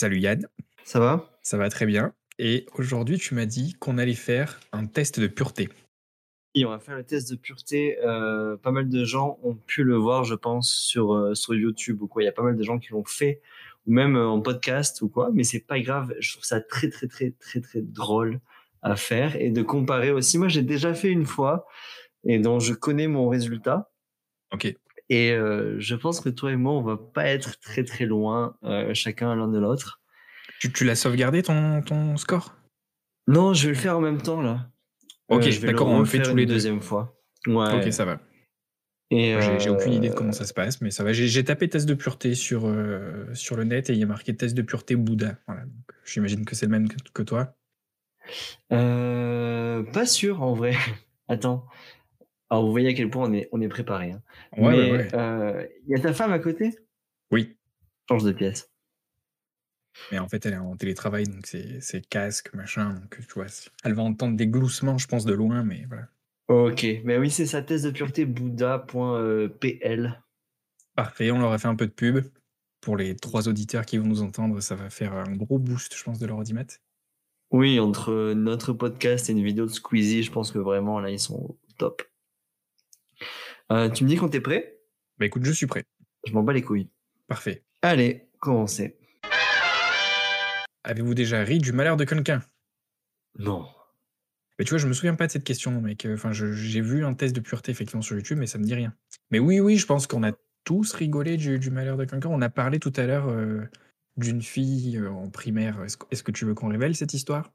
Salut Yann, Ça va? ça va très bien. Et aujourd'hui, tu m'as dit qu'on allait faire un test de pureté. Et on va faire le test de pureté. euh, pas mal de gens ont pu le voir, je pense, sur, euh, sur YouTube ou quoi. Il y a pas mal de gens qui l'ont fait, ou même euh, en podcast ou quoi. Mais c'est pas grave. Je trouve ça très, très, très, très, très drôle à faire et de comparer aussi. Moi, j'ai déjà fait une fois et donc je connais mon résultat. Ok. Et euh, je pense que toi et moi, on va pas être très, très loin, euh, chacun l'un de l'autre. Tu, tu l'as sauvegardé ton, ton score? Non, je vais le faire en même temps là. Ok, Euh, je vais d'accord, on le fait tous les deux. deuxième fois. Ouais. Ok, ça va. Et J'ai aucune idée de euh, comment ça se passe, mais ça va. J'ai tapé test de pureté sur, euh, sur le net et il y a marqué test de pureté Bouddha. Voilà, J'imagine que c'est le même que, que toi. Euh, pas sûr en vrai. Attends. Alors vous voyez à quel point on est, on est préparé. Hein. Ouais, Mais ouais, ouais. euh, il y a ta femme à côté? Oui, Change de pièce. mais en fait, elle est en télétravail, donc c'est casque, machin. Donc, tu vois, elle va entendre des gloussements, je pense, de loin, mais voilà. Ok, mais oui, c'est sa thèse de pureté bouddha.pl. Parfait, on leur a fait un peu de pub. Pour les trois auditeurs qui vont nous entendre, ça va faire un gros boost, je pense, de leur audimat. Oui, entre notre podcast et une vidéo de Squeezie, je pense que vraiment là, ils sont top. Euh, tu me dis quand t'es prêt? Bah écoute, je suis prêt. Je m'en bats les couilles. Parfait. Allez, commencez. Avez-vous déjà ri du malheur de quelqu'un? Non. Mais tu vois, je me souviens pas de cette question, mec. Enfin, je- j'ai vu un test de pureté effectivement sur YouTube, mais ça me dit rien. Mais oui, oui, je pense qu'on a tous rigolé du, du malheur de quelqu'un. On a parlé tout à l'heure euh, d'une fille euh, en primaire. Est-ce que tu veux qu'on révèle cette histoire?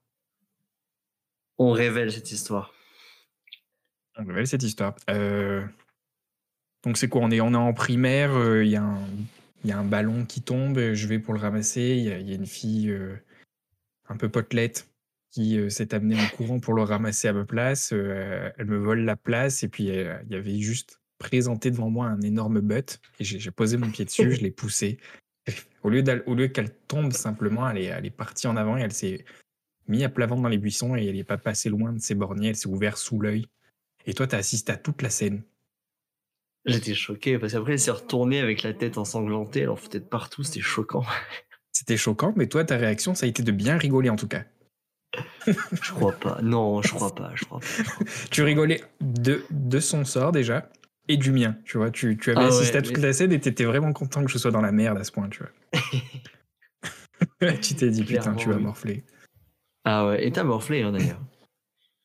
On révèle cette histoire. On révèle cette histoire. Euh, donc c'est quoi on est, on est en primaire, euh, il y, a un- il y a un ballon qui tombe, euh, je vais pour le ramasser, il y, a- une fille un peu potelette qui s'est amenée en courant pour le ramasser à ma place. elle me vole la place et puis il y avait juste présenté devant moi un énorme butt et j'ai posé mon pied dessus, je l'ai poussé. Au lieu, lieu qu'elle tombe simplement, elle est, elle est partie en avant et elle s'est mise à plat ventre dans les buissons et elle n'est pas passée loin de ses borniers, elle s'est ouverte sous l'œil. Et toi, tu as assisté à toute la scène. J'étais choqué parce qu'après, elle s'est retournée avec la tête ensanglantée, foutait de partout, c'était choquant. C'était choquant, mais toi, ta réaction, ça a été de bien rigoler en tout cas. Je crois pas. Non, je crois pas. Je crois pas. Tu rigolais de, de son sort déjà et du mien, tu vois. Tu, tu avais Ah assisté ouais, à toute mais- la scène et t'étais vraiment content que je sois dans la merde à ce point, tu vois. tu t'es dit, putain, tu vas oui. morfler. Ah ouais, et t'as morflé hein, d'ailleurs.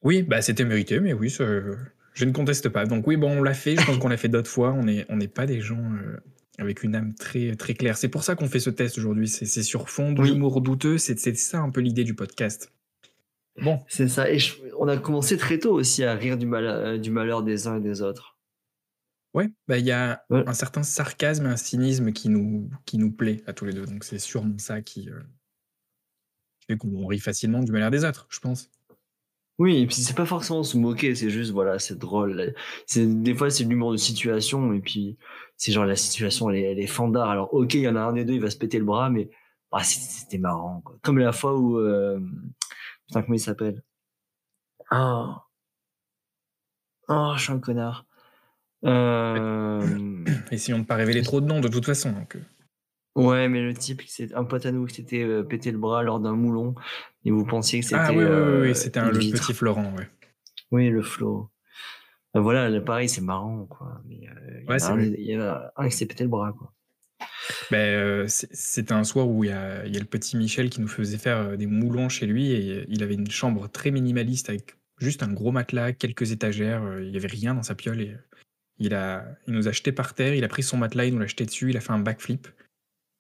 Oui, bah c'était mérité, mais oui, ça, je ne conteste pas. Donc oui, bon, on l'a fait, je pense qu'on l'a fait d'autres fois. On n'est on n'est pas des gens euh, avec une âme très, très claire. C'est pour ça qu'on fait ce test aujourd'hui. C'est sur fond Oui. d'humour douteux. C'est ça un peu l'idée du podcast. Bon, C'est ça. Et je- on a commencé très tôt aussi à rire du, mal, euh, du malheur des uns et des autres. Ouais, bah il y a Ouais. un certain sarcasme et un cynisme qui nous, qui nous plaît à tous les deux. Donc c'est sûrement ça qui, euh, qui fait qu'on rit facilement du malheur des autres, je pense. Oui, et puis c'est pas forcément se moquer, c'est juste, voilà, c'est drôle. C'est, des fois, c'est l'humour de situation, et puis c'est genre la situation, elle est, elle est fandard. Alors, ok, il y en a un des deux, il va se péter le bras, mais ah, c'était, marrant. Quoi. Comme la fois où. Euh... Putain, comment il s'appelle? Ah. Oh, je suis un connard. Euh... Essayons de ne pas révéler trop de noms de toute façon. Donc, euh, Ouais, mais le type, c'est un pote à nous qui s'était euh, pété le bras lors d'un moulon, et vous pensiez que c'était. Ah oui, oui, oui, euh, c'était un- le petit Florent, ouais. Oui, le flow. Ben voilà, là, pareil, c'est marrant, quoi. Mais euh, Ouais, il y a un qui s'est pété le bras, quoi. Ben, C'était un soir où il y, a, il y a le petit Michel qui nous faisait faire euh, des moulons chez lui et il avait une chambre très minimaliste avec juste un gros matelas, quelques étagères, il n'y avait rien dans sa piole et il, a, il nous a jeté par terre, il a pris son matelas, il nous l'a jeté dessus, il a fait un backflip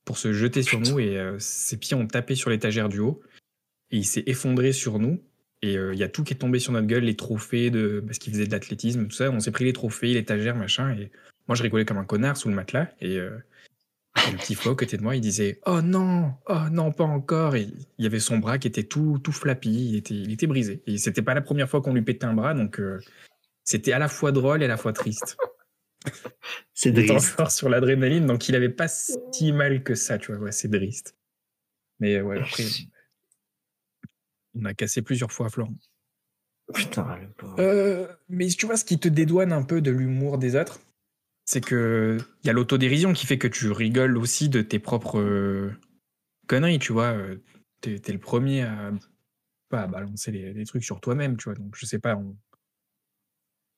pour se jeter sur nous et ses pieds ont tapé sur l'étagère du haut et il s'est effondré sur nous et euh, il y a tout qui est tombé sur notre gueule, les trophées de parce qu'il faisait de l'athlétisme, tout ça, on s'est pris les trophées, l'étagère, machin et moi je rigolais comme un connard sous le matelas et euh, le petit Flo à côté de moi, il disait Oh non, oh non, pas encore. Et il y avait son bras qui était tout, tout flappy, il était, il était brisé. Et c'était pas la première fois qu'on lui pétait un bras, donc euh, c'était à la fois drôle et à la fois triste. C'est triste. encore sur l'adrénaline, donc il avait pas si mal que ça, tu vois. Ouais, c'est triste. Mais ouais, après, on a cassé plusieurs fois Florent. Putain, le pauvre. Euh, mais tu vois, ce qui te dédouane un peu de l'humour des autres, c'est que il y a l'autodérision qui fait que tu rigoles aussi de tes propres euh, conneries, tu vois? Heu, tu es le premier à pas à balancer les trucs sur toi-même, tu vois? Donc je sais pas,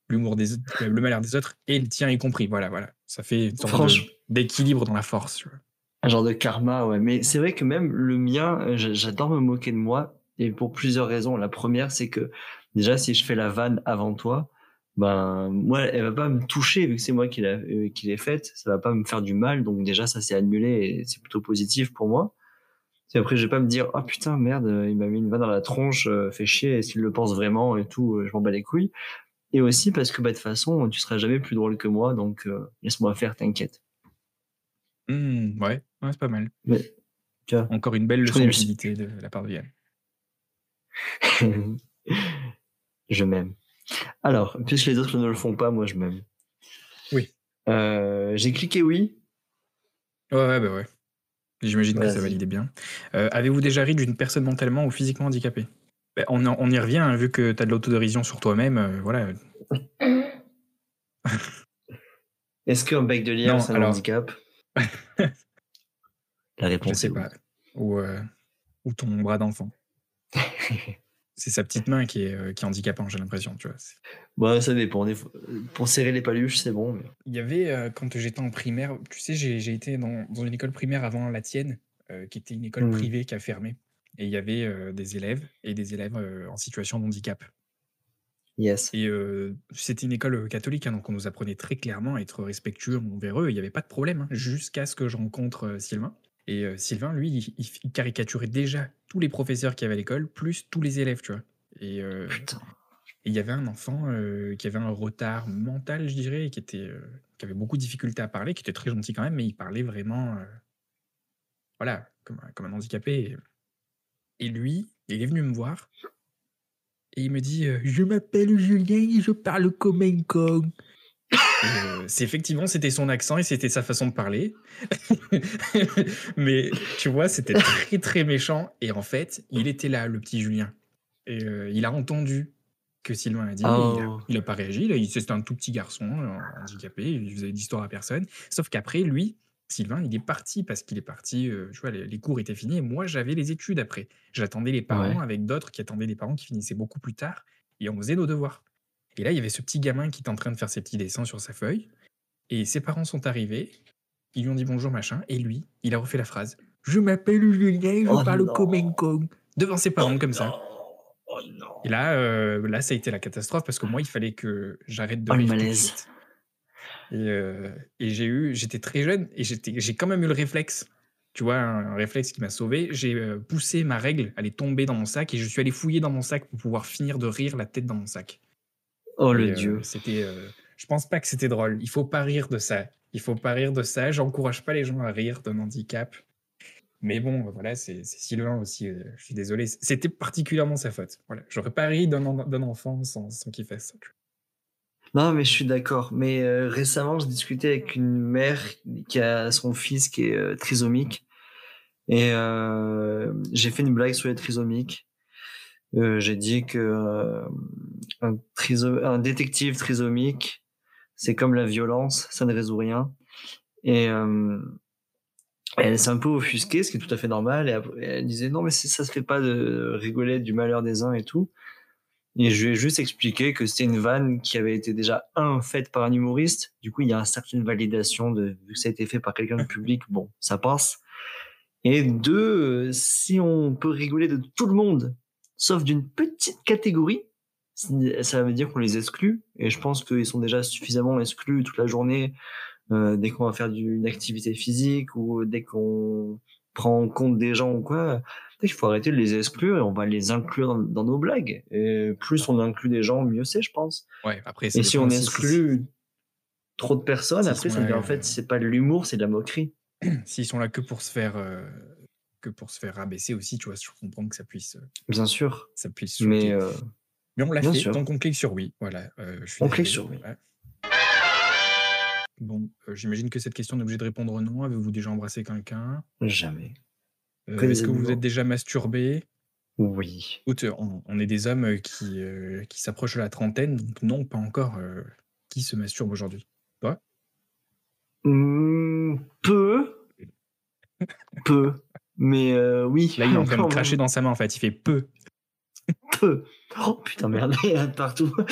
l'humour des autres le malheur des autres et le tien y compris. Voilà, voilà. Ça fait une sorte d'équilibre dans la force, tu vois? Un genre de karma, ouais. Mais c'est vrai que même le mien, euh, j'adore me moquer de moi et pour plusieurs raisons. La première, c'est que déjà, si je fais la vanne avant toi, ben moi, elle va pas me toucher vu que c'est moi qui l'ai euh, qui l'ai faite. Ça va pas me faire du mal, donc déjà, ça s'est annulé et c'est plutôt positif pour moi. Et après, je vais pas me dire, oh putain, merde, il m'a mis une vanne dans la tronche, euh, fait chier, est-ce qu'il le pense vraiment et tout, je m'en bats les couilles. Et aussi parce que, bah, de toute façon, tu seras jamais plus drôle que moi, donc laisse-moi faire, t'inquiète. Mmh, ouais, ouais c'est pas mal. Mais, tu vois, Encore une belle leçon d'humilité de la part de Yann. je m'aime. Alors, puisque les autres ne le font pas, moi je m'aime. Oui. Euh, j'ai cliqué oui. Ouais, ouais, bah ouais. J'imagine que ça validait bien. Euh, avez-vous déjà ri d'une personne mentalement ou physiquement handicapée? Bah, on, on, y revient, hein, vu que tu as de l'autodérision sur toi-même, euh, voilà. Est-ce qu'un bec de lierre, c'est un handicap? La réponse Je sais pas. Ou, ou ton bras d'enfant. C'est sa petite main qui est, euh, qui est handicapante, j'ai l'impression, tu vois? Bah, ça dépend. pour serrer les paluches, c'est bon, Il y avait, euh, quand j'étais en primaire, tu sais, j'ai été dans dans une école primaire avant la tienne, euh, qui était une école mmh. privée qui a fermé et il y avait, des élèves et des élèves, en situation de handicap. Yes. Et c'était une école, catholique, hein, donc on nous apprenait très clairement à être respectueux envers eux, il y avait pas de problème, hein, jusqu'à ce que je rencontre, Sylvain. Et Sylvain, lui, il, caricaturait déjà tous les professeurs qui avaient à l'école, plus tous les élèves, tu vois. Et il y avait un enfant qui avait un retard mental, je dirais, qui, était, qui avait beaucoup de difficultés à parler, qui était très gentil quand même, mais il parlait vraiment, voilà, comme, comme, un handicapé. Et lui, il est venu me voir et il me dit Je m'appelle Julien et je parle comme un con. Euh, c'est effectivement, c'était son accent et c'était sa façon de parler. Mais tu vois, c'était très très méchant. Et en fait, il était là, le petit Julien. Et euh, il a entendu que Sylvain a dit. Il, a, oh. pas réagi. C'était un tout petit garçon euh, handicapé. Il faisait d'histoire à personne. Sauf qu'après, lui, Sylvain, il est parti parce qu'il est parti. tu vois, les, cours étaient finis. Et moi, j'avais les études après. J'attendais les parents avec d'autres qui attendaient des parents qui finissaient beaucoup plus tard. Et on faisait nos devoirs. Et là, il y avait ce petit gamin qui était en train de faire ses petits dessins sur sa feuille. Et ses parents sont arrivés. Ils lui ont dit bonjour, machin. Et lui, il a refait la phrase Je m'appelle Julien, je oh parle comme un con. Devant ses parents, comme ça. Oh et là, euh, là, ça a été la catastrophe parce que moi, il fallait que j'arrête de oh, rire. Et, euh, et j'ai eu, j'étais très jeune et j'ai quand même eu le réflexe, tu vois, un, réflexe qui m'a sauvé. J'ai euh, poussé ma règle, elle est tombée dans mon sac et je suis allé fouiller dans mon sac pour pouvoir finir de rire la tête dans mon sac. Oh le dieu. C'était, je pense pas que c'était drôle. Il faut pas rire de ça. Il faut pas rire de ça. J'encourage pas les gens à rire d'un handicap. Mais bon, voilà, c'est Sylvain aussi. je suis désolé. C'était particulièrement sa faute. Voilà, j'aurais pas ri d'un enfant sans, sans qu'il fasse ça. Non, mais je suis d'accord. Mais récemment, je discutais avec une mère qui a son fils qui est trisomique. Et j'ai fait une blague sur les trisomiques. Euh, j'ai dit que euh, un, un, détective trisomique, c'est comme la violence, ça ne résout rien. Et euh, elle s'est un peu offusquée, ce qui est tout à fait normal. Et elle disait non, mais ça se fait pas de rigoler du malheur des uns et tout. Et je lui ai juste expliqué que c'était une vanne qui avait été déjà un faite par un humoriste. Du coup, il y a une certaine validation de vu que ça a été fait par quelqu'un de public. Bon, ça passe. Et deux, si on peut rigoler de tout le monde sauf d'une petite catégorie. Ça veut dire qu'on les exclut, et je pense qu'ils sont déjà suffisamment exclus toute la journée euh, dès qu'on va faire une activité physique ou dès qu'on prend en compte des gens ou quoi. Il faut arrêter de les exclure et on va les inclure dans, nos blagues. Et plus on inclut des gens, mieux c'est, je pense. Ouais, après, et si on exclut trop de personnes, après, ça en fait, c'est pas de l'humour, c'est de la moquerie. S'ils sont là que pour se faire euh, que pour se faire rabaisser aussi, tu vois, je comprends que ça puisse. Euh, bien sûr. Ça puisse. Mais, euh, Mais on l'a fait, donc on clique sur oui. Voilà. Euh, on clique sur oui. Bon, j'imagine que cette question est obligée de répondre non. Avez-vous déjà embrassé quelqu'un? Jamais. Est-ce que vous êtes déjà masturbé? Oui. Écoute, on, est des hommes qui, qui s'approchent de la trentaine, donc non, pas encore. qui se masturbe aujourd'hui? Toi? Mmh, Peu. peu. Mais euh, oui. Là, il est en train de quand cracher dans sa main, en fait. Il fait peu. peu. Oh putain, merde, il y en a de partout.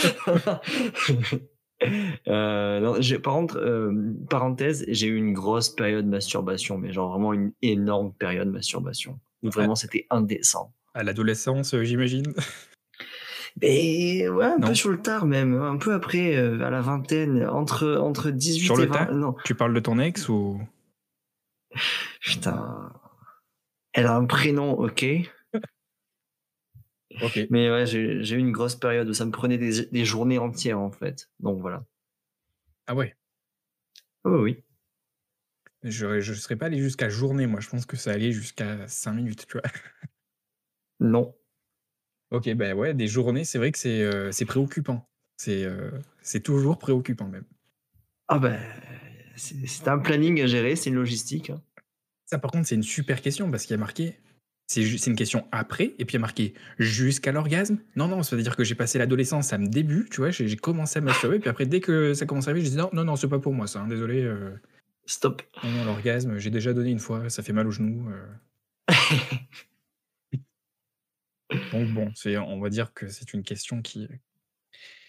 Euh, non, j'ai- par contre, euh, parenthèse, j'ai eu une grosse période masturbation, mais genre vraiment une énorme période masturbation. Où vraiment c'était indécent. À l'adolescence, euh, j'imagine. Et ouais, un Non. peu sur le tard même, un peu après, euh, à la vingtaine, entre, entre 18 Sur et le 20. tard Non, Tu parles de ton ex ou? putain. Elle a un prénom, ok. Ok. Mais ouais, j'ai eu une grosse période où ça me prenait des, des journées entières en fait. Donc voilà. Ah ouais. Oh oui. Je ne serais pas allé jusqu'à journée, moi. Je pense que ça allait jusqu'à 5 minutes, tu vois. Non. Ok, ben ouais, des journées, c'est vrai que c'est euh, préoccupant. C'est euh, c'est toujours préoccupant, même. Ah ben, c'est c'est un planning à gérer, c'est une logistique. hein. Ça, par contre, c'est une super question parce qu'il y a marqué. C'est une question après, et puis il y a marqué jusqu'à l'orgasme. Non, non, ça veut dire que j'ai passé l'adolescence à me début, tu vois, j'ai commencé à masturber, puis après, dès que ça commence à arriver, je dis non, non, non, c'est pas pour moi, ça, hein, désolé. euh, Stop. non, non, l'orgasme, j'ai déjà donné une fois, ça fait mal au genou. euh. Donc bon, c'est, on va dire que c'est une question qui,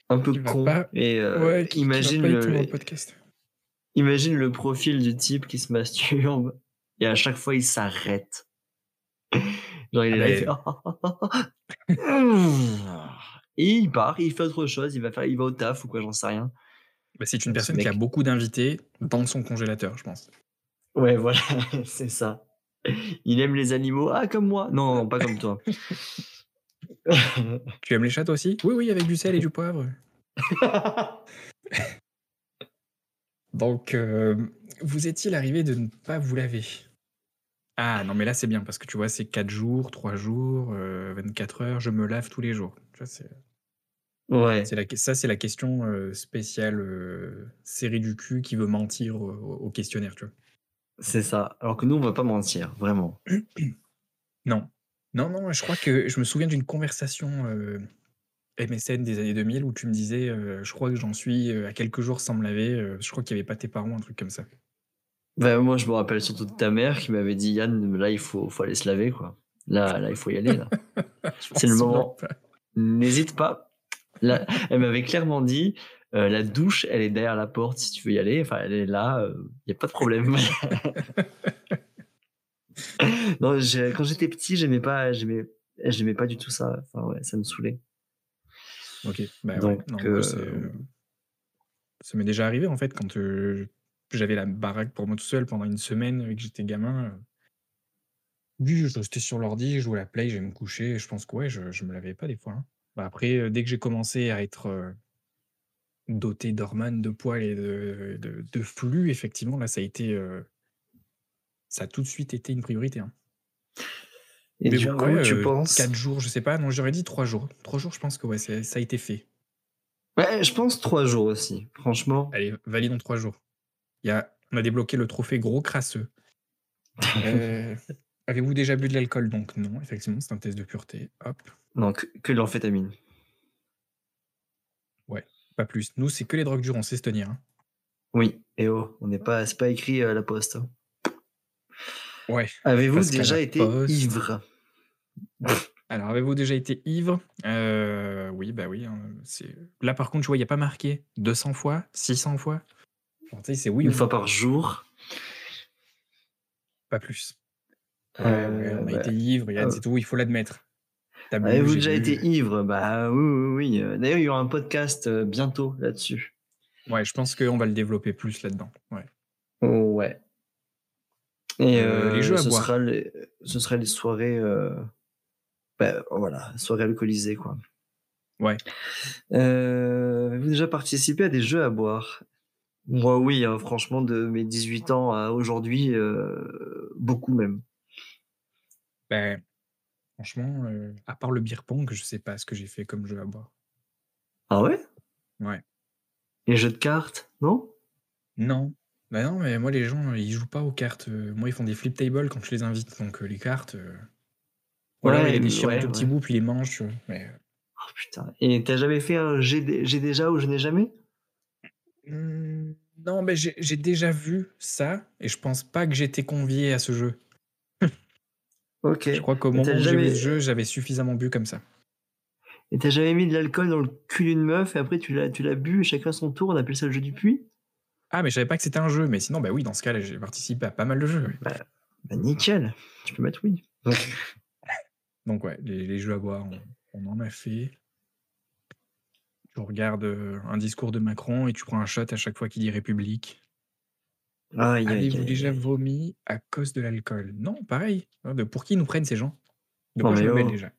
Un peu Qui con. pas- Et euh, ouais, qui, imagine, le podcast. imagine le profil du type qui se masturbe et à chaque fois il s'arrête. Genre il est là, il fait. Et il part, il fait autre chose, il va faire, il va au taf ou quoi, j'en sais rien. Bah, c'est une Ce personne qui a beaucoup d'invités dans son congélateur, je pense. Ouais, voilà, c'est ça. Il aime les animaux. Ah, comme moi. Non, non, pas comme toi. Tu aimes les chats toi aussi? Oui, oui, avec du sel et du poivre. Donc, euh, vous est-il arrivé de ne pas vous laver? Ah, non, mais là, c'est bien, parce que tu vois, c'est 4 jours, 3 jours, euh, 24 heures, je me lave tous les jours. Tu vois, c'est, ouais. c'est la, ça, c'est la question euh, spéciale euh, série du cul qui veut mentir au, au questionnaire, tu vois. C'est ça. Alors que nous, on va pas mentir, vraiment. Non. Non, non, je crois que je me souviens d'une conversation euh, MSN des années 2000 où tu me disais, je crois que j'en suis à quelques jours sans me laver, je crois qu'il n'y avait pas tes parents, un truc comme ça. Ben, moi, je me rappelle surtout de ta mère qui m'avait dit Yann, là, il faut, faut aller se laver, quoi. Là, là, il faut y aller, là. C'est le m'en moment. N'hésite pas. Là, elle m'avait clairement dit euh, la douche, elle est derrière la porte si tu veux y aller. Enfin, elle est là, il n'y a pas de problème. non, quand j'étais petit, j'aimais pas, j'aimais, j'aimais pas du tout ça. Enfin, ouais, ça me saoulait. Ok, bah ouais, Donc, non, euh, c'est, euh, ça m'est déjà arrivé en fait quand euh, j'avais la baraque pour moi tout seul pendant une semaine et que j'étais gamin. euh, Oui, je restais sur l'ordi, je jouais à la play, j'allais me coucher. et Je pense que ouais, je, je me lavais pas des fois. hein. Bah, après, euh, dès que j'ai commencé à être euh, doté d'hormones, de poils et de, de, de flux, effectivement, là, ça a été. euh, ça a tout de suite été une priorité. hein. Et Mais du bon, coup, ouais, tu euh, penses? Quatre jours, je sais pas. Non, j'aurais dit trois jours. Trois jours, je pense que ouais, c'est- ça a été fait. Ouais, je pense trois jours aussi. Franchement. Allez, valide en trois jours. Il y a, on a débloqué le trophée gros crasseux. Euh, Avez-vous déjà bu de l'alcool? Donc non, effectivement, c'est un test de pureté. Hop, Non, que, de l'amphétamine. pas plus. Nous, c'est que les drogues dures, on sait se tenir. hein. Oui. Et oh, on n'est pas, c'est pas écrit à la poste. hein. Ouais. Avez-vous déjà été poste- ivre? Alors, avez-vous déjà été ivre? Euh, Oui, bah oui. hein. Là, par contre, tu vois, il n'y a pas marqué 200 fois, 600 fois. C'est oui une ou fois par jour pas plus. Euh, ouais, on a bah, été ivre, Yann, euh, c'est tout, il faut l'admettre. Avez-vous déjà été ivre Bah oui, oui, oui. Euh, D'ailleurs, il y aura un podcast bientôt là-dessus. Ouais, je pense qu'on va le développer plus là-dedans. Ouais. Oh, ouais. Et euh, les jeux à ce, boire. sera les, ce sera les soirées. euh, bah, voilà, soirées alcoolisées, quoi. Ouais. Euh, Avez-vous déjà participé à des jeux à boire? Moi, oui, hein, franchement, de mes 18 ans à aujourd'hui, euh, beaucoup même. Ben, franchement, euh, à part le beer pong, je sais pas ce que j'ai fait comme jeu à boire. Ah ouais? Ouais. Les jeux de cartes, non? Non. Bah non, mais moi, les gens, ils jouent pas aux cartes. euh, Moi, ils font des flip tables quand je les invite. Donc, les cartes. euh, Ouais, ils déchirent en ouais, tout petits ouais. bouts, puis ils les mangent. Mais, Oh putain. Et t'as jamais fait un j'ai déjà ou je n'ai jamais hmm, non, mais j'ai déjà vu ça, et je pense pas que été convié à ce jeu. Ok. Je crois qu'au moment où j'ai vu le jeu, j'avais suffisamment bu comme ça. Et t'as jamais mis de l'alcool dans le cul d'une meuf et après tu l'as, bu et chacun son tour, on appelle ça le jeu du puits? Ah, mais je savais pas que c'était un jeu, mais sinon, bah oui, dans ce cas-là, j'ai participé à pas mal de jeux. ouais. Bah nickel, tu peux mettre oui. Donc, ouais, les, les jeux à boire, on, on en a fait. Tu regardes euh, un discours de Macron et tu prends un shot à chaque fois qu'il dit République. Aïe, aïe, Avez-vous aïe, déjà aïe. vomi à cause de l'alcool? Non, pareil. Hein, De, pour qui nous prennent ces gens? De Non, quoi je mais me mêle oh. déjà?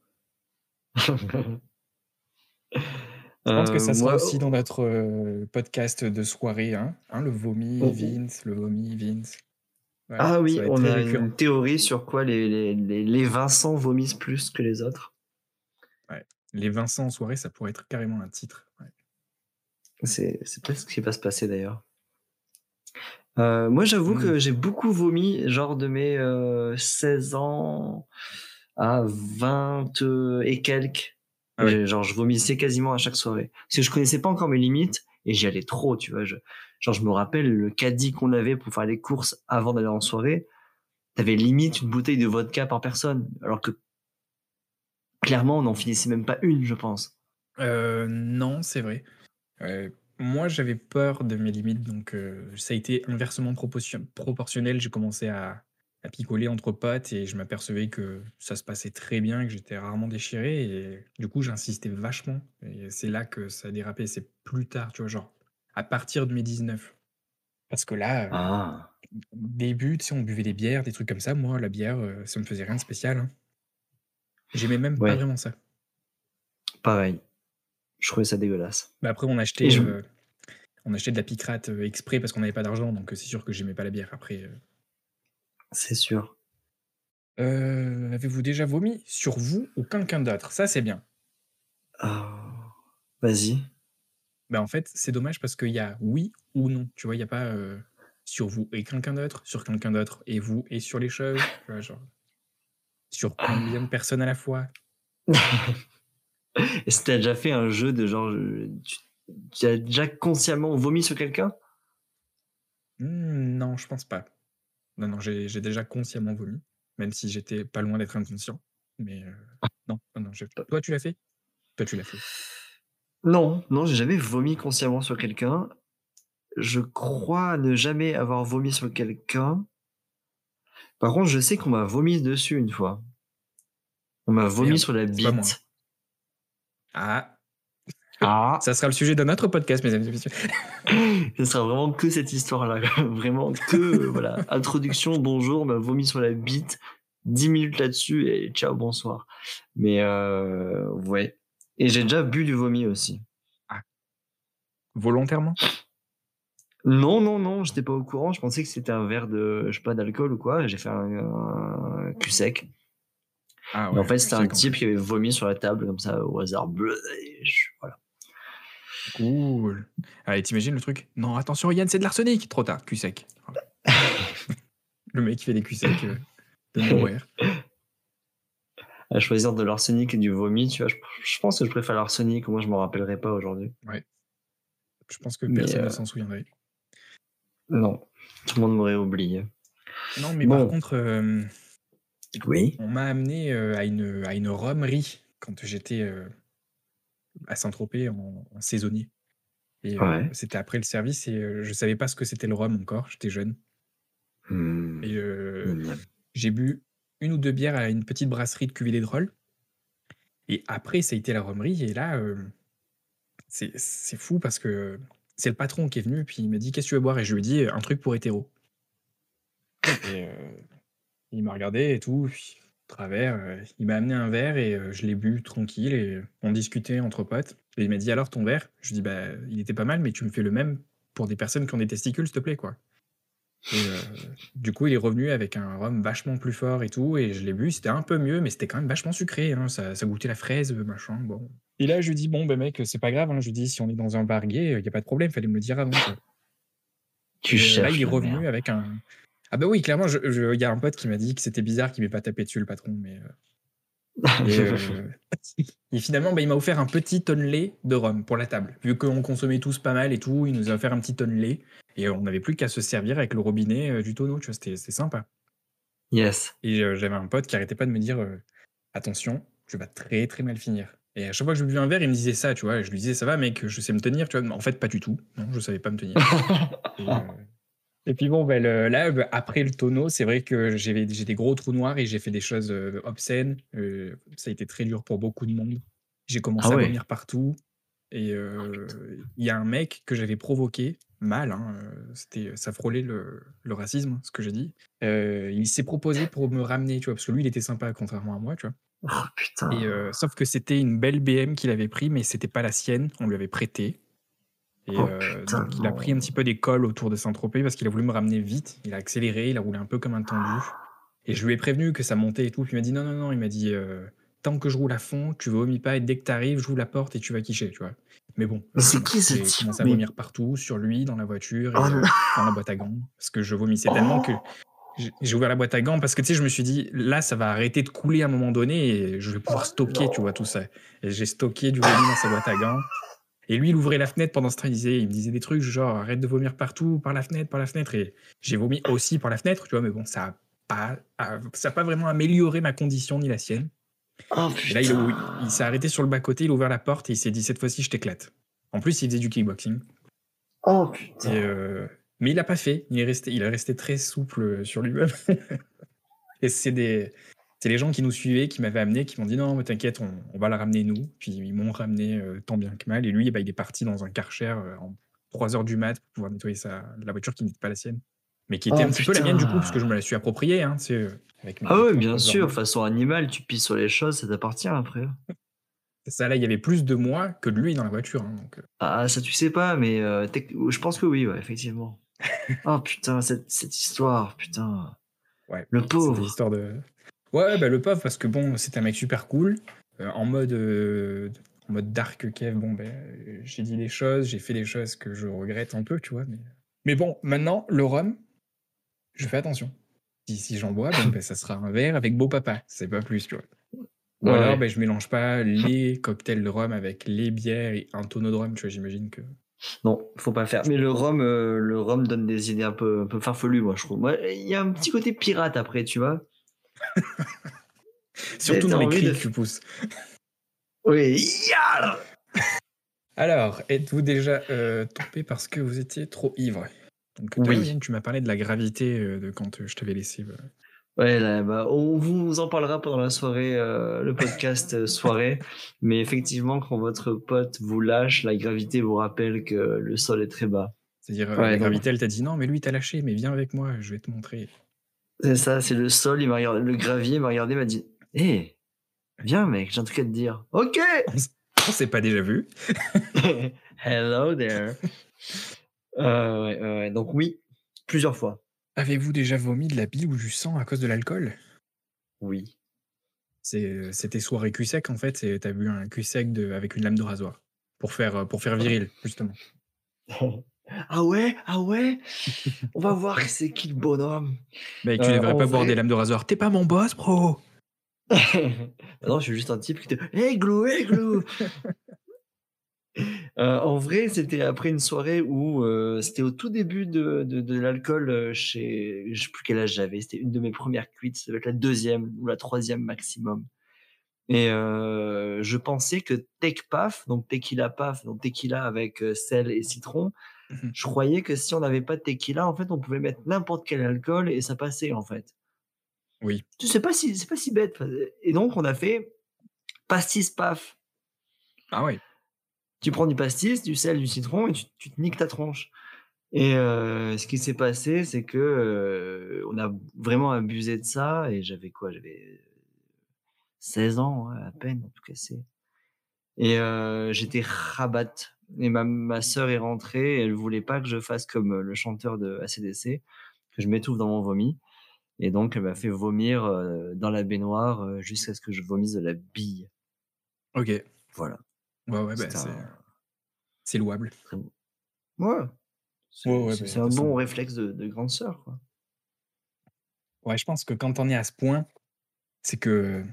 Je pense que ça Euh, sera aussi dans notre euh, podcast de soirée, hein, hein, le vomi, Oh. Vince, le vomi, Vince. Ah ça oui, va être on très a récurrent. une théorie sur quoi les, les, les, les Vincent vomissent plus que les autres. Les Vincent en soirée, ça pourrait être carrément un titre. ouais. C'est peut-être ce qui va se passer d'ailleurs. Euh, moi, j'avoue Mm. que j'ai beaucoup vomi, genre de mes euh, 16 ans à 20 euh, et quelques. Ah ouais. Genre, je vomissais quasiment à chaque soirée. Parce que je connaissais pas encore mes limites et j'y allais trop, tu vois. Je, genre, je me rappelle le caddie qu'on avait pour faire les courses avant d'aller en soirée. T'avais limite une bouteille de vodka par personne. Alors que, clairement, on n'en finissait même pas une, je pense. Euh, non, c'est vrai. Euh, moi, j'avais peur de mes limites, donc euh, ça a été inversement proportion- proportionnel. J'ai commencé à, à picoler entre potes et je m'apercevais que ça se passait très bien, que j'étais rarement déchiré. Et du coup, j'insistais vachement. Et c'est là que ça a dérapé. C'est plus tard, tu vois, genre à partir de mes 19. Parce que là, Ah. début, tu sais, on buvait des bières, des trucs comme ça. Moi, la bière, ça me faisait rien de spécial. hein. J'aimais même pas vraiment ça. Pareil. Je trouvais ça dégueulasse. Bah après, on achetait, je- euh, on achetait de la picrate euh, exprès parce qu'on n'avait pas d'argent, donc euh, c'est sûr que j'aimais pas la bière. Après, euh. C'est sûr. Euh, avez-vous déjà vomi sur vous ou quelqu'un d'autre? Ça, c'est bien. Ah. Vas-y. Bah en fait, c'est dommage parce qu'il y a oui ou non. Tu vois, il n'y a pas sur vous et quelqu'un d'autre, sur quelqu'un d'autre et vous et sur les choses. Tu vois, genre, sur combien de personnes à la fois Est-ce que t'as déjà fait un jeu de genre. Tu, tu as déjà consciemment vomi sur quelqu'un? Hmm, Non, je pense pas. Non, non, j'ai déjà consciemment vomi, même si j'étais pas loin d'être inconscient. Mais euh, non, non, non. je- Toi, tu l'as fait? Toi, tu l'as fait. Non, non, j'ai jamais vomi consciemment sur quelqu'un. Je crois ne jamais avoir vomi sur quelqu'un. Par contre, je sais qu'on m'a vomi dessus une fois. On m'a vomi sur la bite. Ah, Ah, ça sera le sujet de notre podcast, mesdames et messieurs. ce sera vraiment que cette histoire-là. Vraiment que, voilà, introduction, bonjour, on m'a vomi sur la bite. 10 minutes là-dessus et ciao, bonsoir. Mais, euh, ouais. Et j'ai déjà bu du vomi aussi. Volontairement? Non, non, non, j'étais pas au courant. Je pensais que c'était un verre de, je sais pas, d'alcool ou quoi. J'ai fait un, un cul sec. Ah en fait, c'était un type qui avait vomi sur la table comme ça au hasard. Voilà. Cool. Allez, t'imagines le truc? Non, attention, Yann, c'est de l'arsenic. Trop tard, cul sec. le mec qui fait des cul secs euh, de nowhere. À choisir de l'arsenic et du vomi, tu vois, je, je pense que je préfère l'arsenic. Moi, je m'en rappellerai pas aujourd'hui. Je pense que personne ne euh, s'en souviendrait. Non, tout le monde m'aurait oublié. Non, mais bon. par contre, euh, Oui. on m'a amené euh, à, une, à une romerie quand j'étais euh, à Saint-Tropez en, en saisonnier. Et Ouais. c'était après le service et je savais pas ce que c'était le rhum encore, j'étais jeune. Hmm. Et j'ai bu une ou deux bières à une petite brasserie de cuvée des drôles. Et après, ça a été la romerie. Et là, c'est c'est fou parce que c'est le patron qui est venu, puis il m'a dit Qu'est-ce que tu veux boire? Et je lui ai dit Un truc pour hétéro. Et euh, il m'a regardé et tout, travers, euh, il m'a amené un verre et euh, je l'ai bu tranquille et on discutait entre potes. Et il m'a dit Alors ton verre? Je lui dit Bah, il était pas mal, mais tu me fais le même pour des personnes qui ont des testicules, s'il te plaît, quoi. Et euh, du coup, il est revenu avec un rhum vachement plus fort et tout, et je l'ai bu. C'était un peu mieux, mais c'était quand même vachement sucré. hein, Ça, ça goûtait la fraise, machin. Bon. Et là, je lui dis bon, ben mec, c'est pas grave. hein, je lui dis si on est dans un bar gay, il y a pas de problème. Fallait me le dire avant. quoi. Tu Et, euh, là, il est revenu merde. avec un. Ah bah oui, clairement, il y a un pote qui m'a dit que c'était bizarre qu'il m'ait pas tapé dessus le patron, mais. euh, et, euh, et finalement, bah, il m'a offert un petit tonnelet de rhum pour la table. Vu qu'on consommait tous pas mal et tout, il nous a offert un petit tonnelet. Et euh, on n'avait plus qu'à se servir avec le robinet euh, du tonneau, tu vois, c'était sympa. Yes. Et euh, j'avais un pote qui arrêtait pas de me dire attention, tu vas très très mal finir. Et à chaque fois que je buvais un verre, il me disait ça, tu vois. Et je lui disais ça va, mec, je sais me tenir, tu vois. Mais en fait, pas du tout. Non, je savais pas me tenir. et, euh, et puis bon, ben, le- là, ben, après le tonneau, c'est vrai que j'ai des gros trous noirs et j'ai fait des choses euh, obscènes. Euh, ça a été très dur pour beaucoup de monde. J'ai commencé Ah à ouais. vomir partout. Et euh, il y a un mec que j'avais provoqué, mal, hein, euh, c'était, ça frôlait le, le racisme, ce que j'ai dit. Euh, il s'est proposé pour me ramener, tu vois, parce que lui, il était sympa, contrairement à moi, tu vois. Oh putain. Et euh, sauf que c'était une belle BM qu'il avait pris, mais c'était pas la sienne, on lui avait prêté. Et Oh, euh, putain, donc il a pris un petit peu des cols autour de Saint-Tropez parce qu'il a voulu me ramener vite. Il a accéléré, il a roulé un peu comme un tendu. Et je lui ai prévenu que ça montait et tout. Puis il m'a dit non, non, non. Il m'a dit euh, tant que je roule à fond, tu vomis pas et dès que t'arrives, j'ouvre la porte et tu vas quicher, tu vois. Mais bon, c'est qui ce type commencé à Mais- vomir partout, sur lui, dans la voiture, et Oh dans la boîte à gants. Parce que je vomissais tellement que j'ai- ouvert la boîte à gants parce que tu sais, je me suis dit là, ça va arrêter de couler à un moment donné et je vais pouvoir stocker, tu vois, tout ça. Et j'ai stocké du vomi dans sa boîte à gants. Et lui, il ouvrait la fenêtre pendant ce temps, il, disait, il me disait des trucs genre arrête de vomir partout, par la fenêtre, par la fenêtre. Et j'ai vomi aussi par la fenêtre, tu vois, mais bon, ça a pas, a- ça a pas vraiment amélioré ma condition ni la sienne. Oh Et là, il, s'est arrêté sur le bas-côté, il a ouvert la porte et il s'est dit cette fois-ci, je t'éclate. En plus, il faisait du kickboxing. Oh putain. Et, euh, mais il l'a pas fait. Il est resté, il est resté très souple sur lui-même. et c'est des, c'est les gens qui nous suivaient, qui m'avaient amené, qui m'ont dit non, mais t'inquiète, on, on va le ramener nous. Puis ils m'ont ramené euh, tant bien que mal. Et lui, bah, il est parti dans un karcher euh, en 3 heures du mat pour pouvoir nettoyer sa, la voiture qui n'était pas la sienne. Mais qui était Oh, un petit peu la mienne du coup, parce que je me la suis appropriée. Hein, c'est, euh, avec Ah ouais, propres bien sûr. Façon animale, tu pisses sur les choses, ça t'appartient après. C'est ça, là, il y avait plus de moi que de lui dans la voiture. hein, donc, euh, Ah, ça tu sais pas, mais euh, je pense que oui, ouais, effectivement. oh putain, cette, cette histoire, putain. Ouais, Le pauvre. histoire de. Ouais, bah, le pauvre, parce que bon, c'était un mec super cool. euh, en mode. euh, en mode dark Kev, bon, ben, j'ai dit les choses, j'ai fait des choses que je regrette un peu, tu vois. Mais, mais bon, maintenant, le rhum, je fais attention. Si, si j'en bois, ben, ça sera un verre avec beau papa, c'est pas plus, tu vois. Ou Ouais. alors, ben, je mélange pas les cocktails de rhum avec les bières et un tonneau de rhum, tu vois, j'imagine que. Non, faut pas faire. Mais le rhum, euh, le rhum donne des idées un peu, un peu farfelues, moi, je trouve. Il y a un petit côté pirate après, tu vois. Surtout dans les cris de- que tu pousses. Oui, Alors, êtes-vous déjà euh, tombé parce que vous étiez trop ivre? Donc, Oui. tu m'as parlé de la gravité euh, de quand euh, je t'avais laissé. euh, Ouais, là, bah, on vous en parlera pendant la soirée, euh, le podcast euh, soirée. Mais effectivement, quand votre pote vous lâche, la gravité vous rappelle que le sol est très bas. C'est-à-dire, Ouais, la gravité, elle t'a dit non, mais lui, t'as lâché, mais viens avec moi, je vais te montrer. C'est ça, c'est le sol. Il m'a regardé, le gravier m'a regardé, m'a dit, hé, viens mec, j'ai un truc à te dire. Ok. On s'est pas déjà vu. Hello there. Euh, ouais, ouais, ouais. donc oui, plusieurs fois. Avez-vous déjà vomi de la bile ou du sang à cause de l'alcool? Oui. Euh, C'était soirée cul sec, en fait, t'as bu un cul sec de, avec une lame de rasoir. Pour faire, euh, pour faire viril, justement. ah ouais, ah ouais? On va voir c'est qui le bonhomme. Mec, tu Euh, devrais pas boire des lames de rasoir. T'es pas mon boss, bro non, je suis juste un type qui te. Hey Glou, hey Glou Euh, En vrai, c'était après une soirée où euh, c'était au tout début de, de, de l'alcool euh, chez. Je sais plus quel âge j'avais, c'était une de mes premières cuites, ça la deuxième ou la troisième maximum. Et euh, je pensais que Tech Paf, donc Tequila Paf, donc tequila avec sel et citron, Mhm. je croyais que si on n'avait pas de tequila, en fait, on pouvait mettre n'importe quel alcool et ça passait en fait. Oui. Tu sais pas si c'est pas si bête. Et donc on a fait pastis paf. Ah ouais. Tu prends du pastis, du sel, du citron et tu, tu te niques ta tronche. Et euh, ce qui s'est passé, c'est que euh, on a vraiment abusé de ça et j'avais quoi? J'avais 16 ans ouais, à peine, en tout cas c'est. Et euh, j'étais rabat. Et ma, ma sœur est rentrée et elle voulait pas que je fasse comme le chanteur de ACDC, que je m'étouffe dans mon vomi. Et donc, elle m'a fait vomir dans la baignoire jusqu'à ce que je vomisse de la bille. Ok. Voilà. Ouais, bah, C'était c'est, un- c'est louable. Ouais. C'est Ouais, ouais, bah, c'est un bon réflexe de, de grande sœur. Quoi. Ouais, je pense que quand on est à ce point, c'est que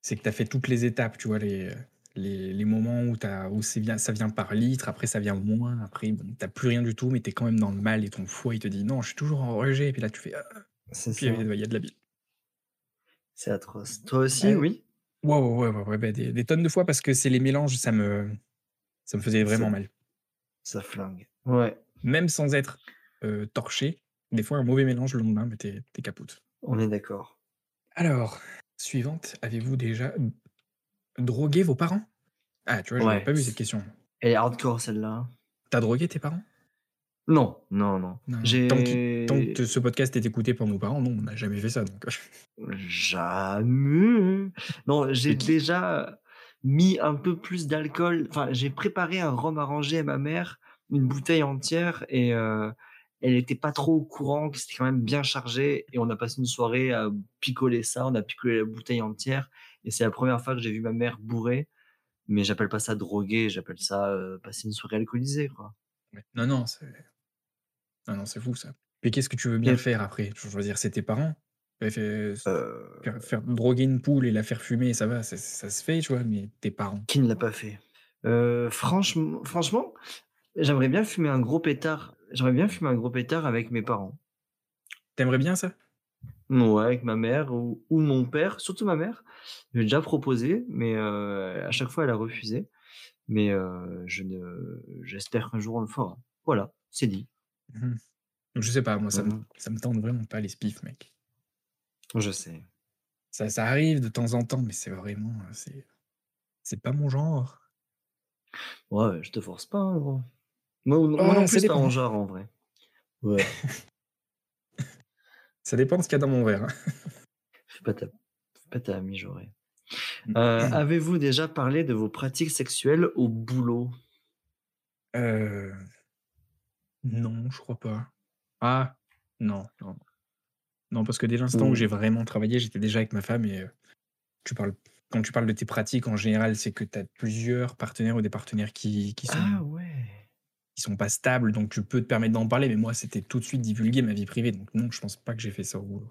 c'est que tu as fait toutes les étapes, tu vois, les, les, les moments où, t'as- où ça vient par litre, après ça vient moins, après bon, t'as plus rien du tout, mais tu es quand même dans le mal et ton foie il te dit non, je suis toujours en rejet, et puis là tu fais ah, C'est Puis il y a de la bile. C'est atroce. Toi aussi, Ouais. oui? Ouais, ouais, ouais, ouais, bah, des des tonnes de fois parce que c'est les mélanges, ça me ça me faisait vraiment Ça mal. ça flingue. Ouais, Même sans être, torché, des fois un mauvais mélange le lendemain, bah, tu es tu es capoute. on est d'accord. Alors, suivante, avez-vous déjà drogué vos parents? Ah, tu vois, je Ouais, pas vu cette question. elle est hardcore celle-là. Tu as drogué tes parents? Non, non, non. Non, tant que ce podcast est écouté par nos parents, non, on n'a jamais fait ça donc Jamais. Non, j'ai déjà mis un peu plus d'alcool enfin, j'ai préparé un rhum arrangé à ma mère, une bouteille entière et heu, elle était pas trop au courant que c'était quand même bien chargé et on a passé une soirée à picoler ça. On a picolé la bouteille entière et c'est la 1re fois que j'ai vu ma mère bourrée, mais j'appelle pas ça droguer, j'appelle ça, heu, passer une soirée alcoolisée, quoi. Non, non, c'est non, non, c'est fou ça. Mais qu'est-ce que tu veux bien Et faire après? Je veux dire, c'est tes parents. Bah, s faire faire droguer une poule et la faire fumer, ça va, ça ça se fait, tu vois? Mais tes parents? Qui ne l'a pas fait? Heu, franchem franchement, j'aimerais bien fumer un gros pétard. J'aimerais bien fumer un gros pétard avec mes parents. Tu aimerais bien ça? Ouais, avec ma mère ou ou mon père, surtout ma mère. J'ai déjà proposé, mais heu, à chaque fois elle a refusé. Mais je ne j'espère qu'un jour on le fera. Voilà, c'est dit. Mmh mh. Je sais pas, moi ça me Mmh ça me tente vraiment pas les spliffs, mec. Je sais. Ça ça arrive de temps en temps, mais c'est vraiment, heu, c'est c'est pas mon genre. Ouais, je te force pas, hein, gros. Moi moi Oh, non ça plus, c'est pas mon genre en vrai. Ouais. Ça dépend de ce qu'il y a dans mon verre, hein. Fais pas ta pas ta mijaurée. Mmh. Heu, avez-vous déjà parlé de vos pratiques sexuelles au boulot? Heu, non, je crois pas. Ah, non, non. Non, parce que dès l'instant où j'ai vraiment travaillé, j'étais déjà avec ma femme et heu, tu parles quand tu parles de tes pratiques en général, c'est que tu as plusieurs partenaires ou des partenaires qui qui sont Ah ouais! qui sont pas stables, donc tu peux te permettre d'en parler, mais moi, c'était tout de suite divulguer ma vie privée, donc non, je pense pas que j'ai fait ça au boulot.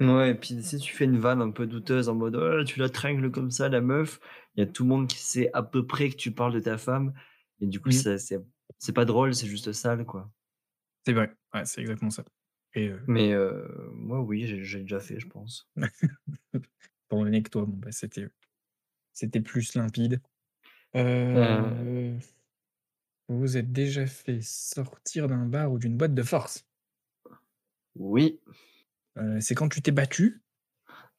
Ouais et puis si tu fais une vanne un peu douteuse en mode: «Oh, tu la tringles comme ça la meuf», il y a tout le monde qui sait à peu près que tu parles de ta femme et du coup, Mmh. ça c'est c'est pas drôle, c'est juste sale, quoi. C'est vrai, ouais, c'est exactement ça et Mais moi, oui, j'ai déjà fait, je pense. étant donné que toi, bon, bah, c'était c'était plus limpide. Heu, vous vous êtes déjà fait sortir d'un bar ou d'une boîte de force? Oui. C'est quand tu t'es battu?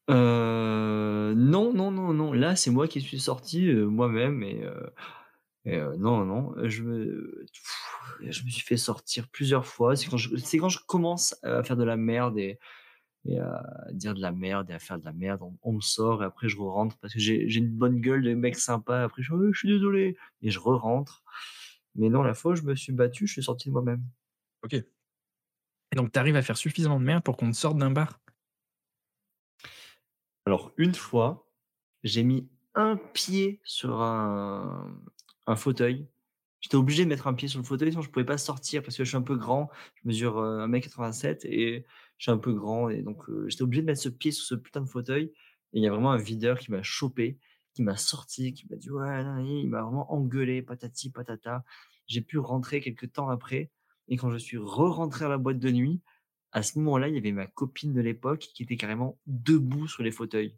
Non, non, non, non, là, c'est moi qui suis sorti, moi-même et et non, non, je me je me suis fait sortir plusieurs fois. C'est quand je c'est quand je commence à faire de la merde et et à dire de la merde et à faire de la merde, on on me sort et après je re-rentre parce que j'ai j'ai une bonne gueule de mec sympa. Après je fais: «Ouais, je suis désolé» et je re-rentre. Mais non, la fois je me suis battu, je suis sorti de moi-même. OK. Donc tu arrives à faire suffisamment de merde pour qu'on te sorte d'un bar? Alors une fois, j'ai mis un pied sur un un fauteuil. J'étais obligé de mettre un pied sur le fauteuil, sinon je pouvais pas sortir parce que je suis un peu grand. Je mesure, heu, 1m87 et je suis un peu grand et donc heu, j'étais obligé de mettre ce pied sur ce putain de fauteuil et il y a vraiment un videur qui m'a chopé, qui m'a sorti, qui m'a dit: «Ouais, nanani», il m'a vraiment engueulé, patati patata. J'ai pu rentrer quelque temps après et quand je suis re-rentré à la boîte de nuit, à ce moment-là, il y avait ma copine de l'époque qui était carrément debout sur les fauteuils.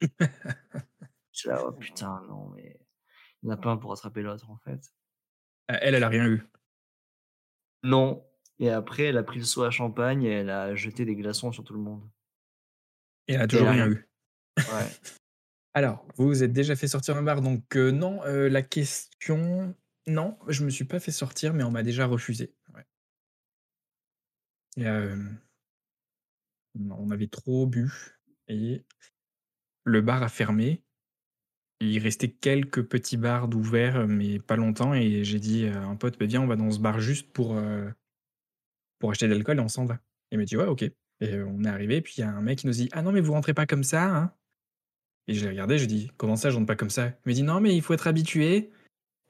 J'étais là: «Oh putain, non mais il y en a pas un pour rattraper l'autre, en fait». Ah, elle, elle a rien eu? Non et après elle a pris le seau à champagne et elle a jeté des glaçons sur tout le monde. Et elle a elle toujours a rien eu? ouais. Alors, vous vous êtes déjà fait sortir d'un bar donc heu, non, heu, la question non, je me suis pas fait sortir, mais on m'a déjà refusé, ouais. Et hem on on avait trop bu et le bar a fermé. Il restait quelques petits bars d'ouverts, mais pas longtemps et j'ai dit à un pote: «Beh, viens, on va dans ce bar juste pour, heu» «pour acheter de l'alcool et on s'en va». Il m'a dit: «Ouais, OK» et heu, on est arrivé, puis il y a un mec qui nous dit: «Ah non, mais vous rentrez pas comme ça, hein?» et je l'ai regardé, je lui ai dit: «Comment ça, je rentre pas comme ça?» il me dit: «Non, mais il faut être habitué»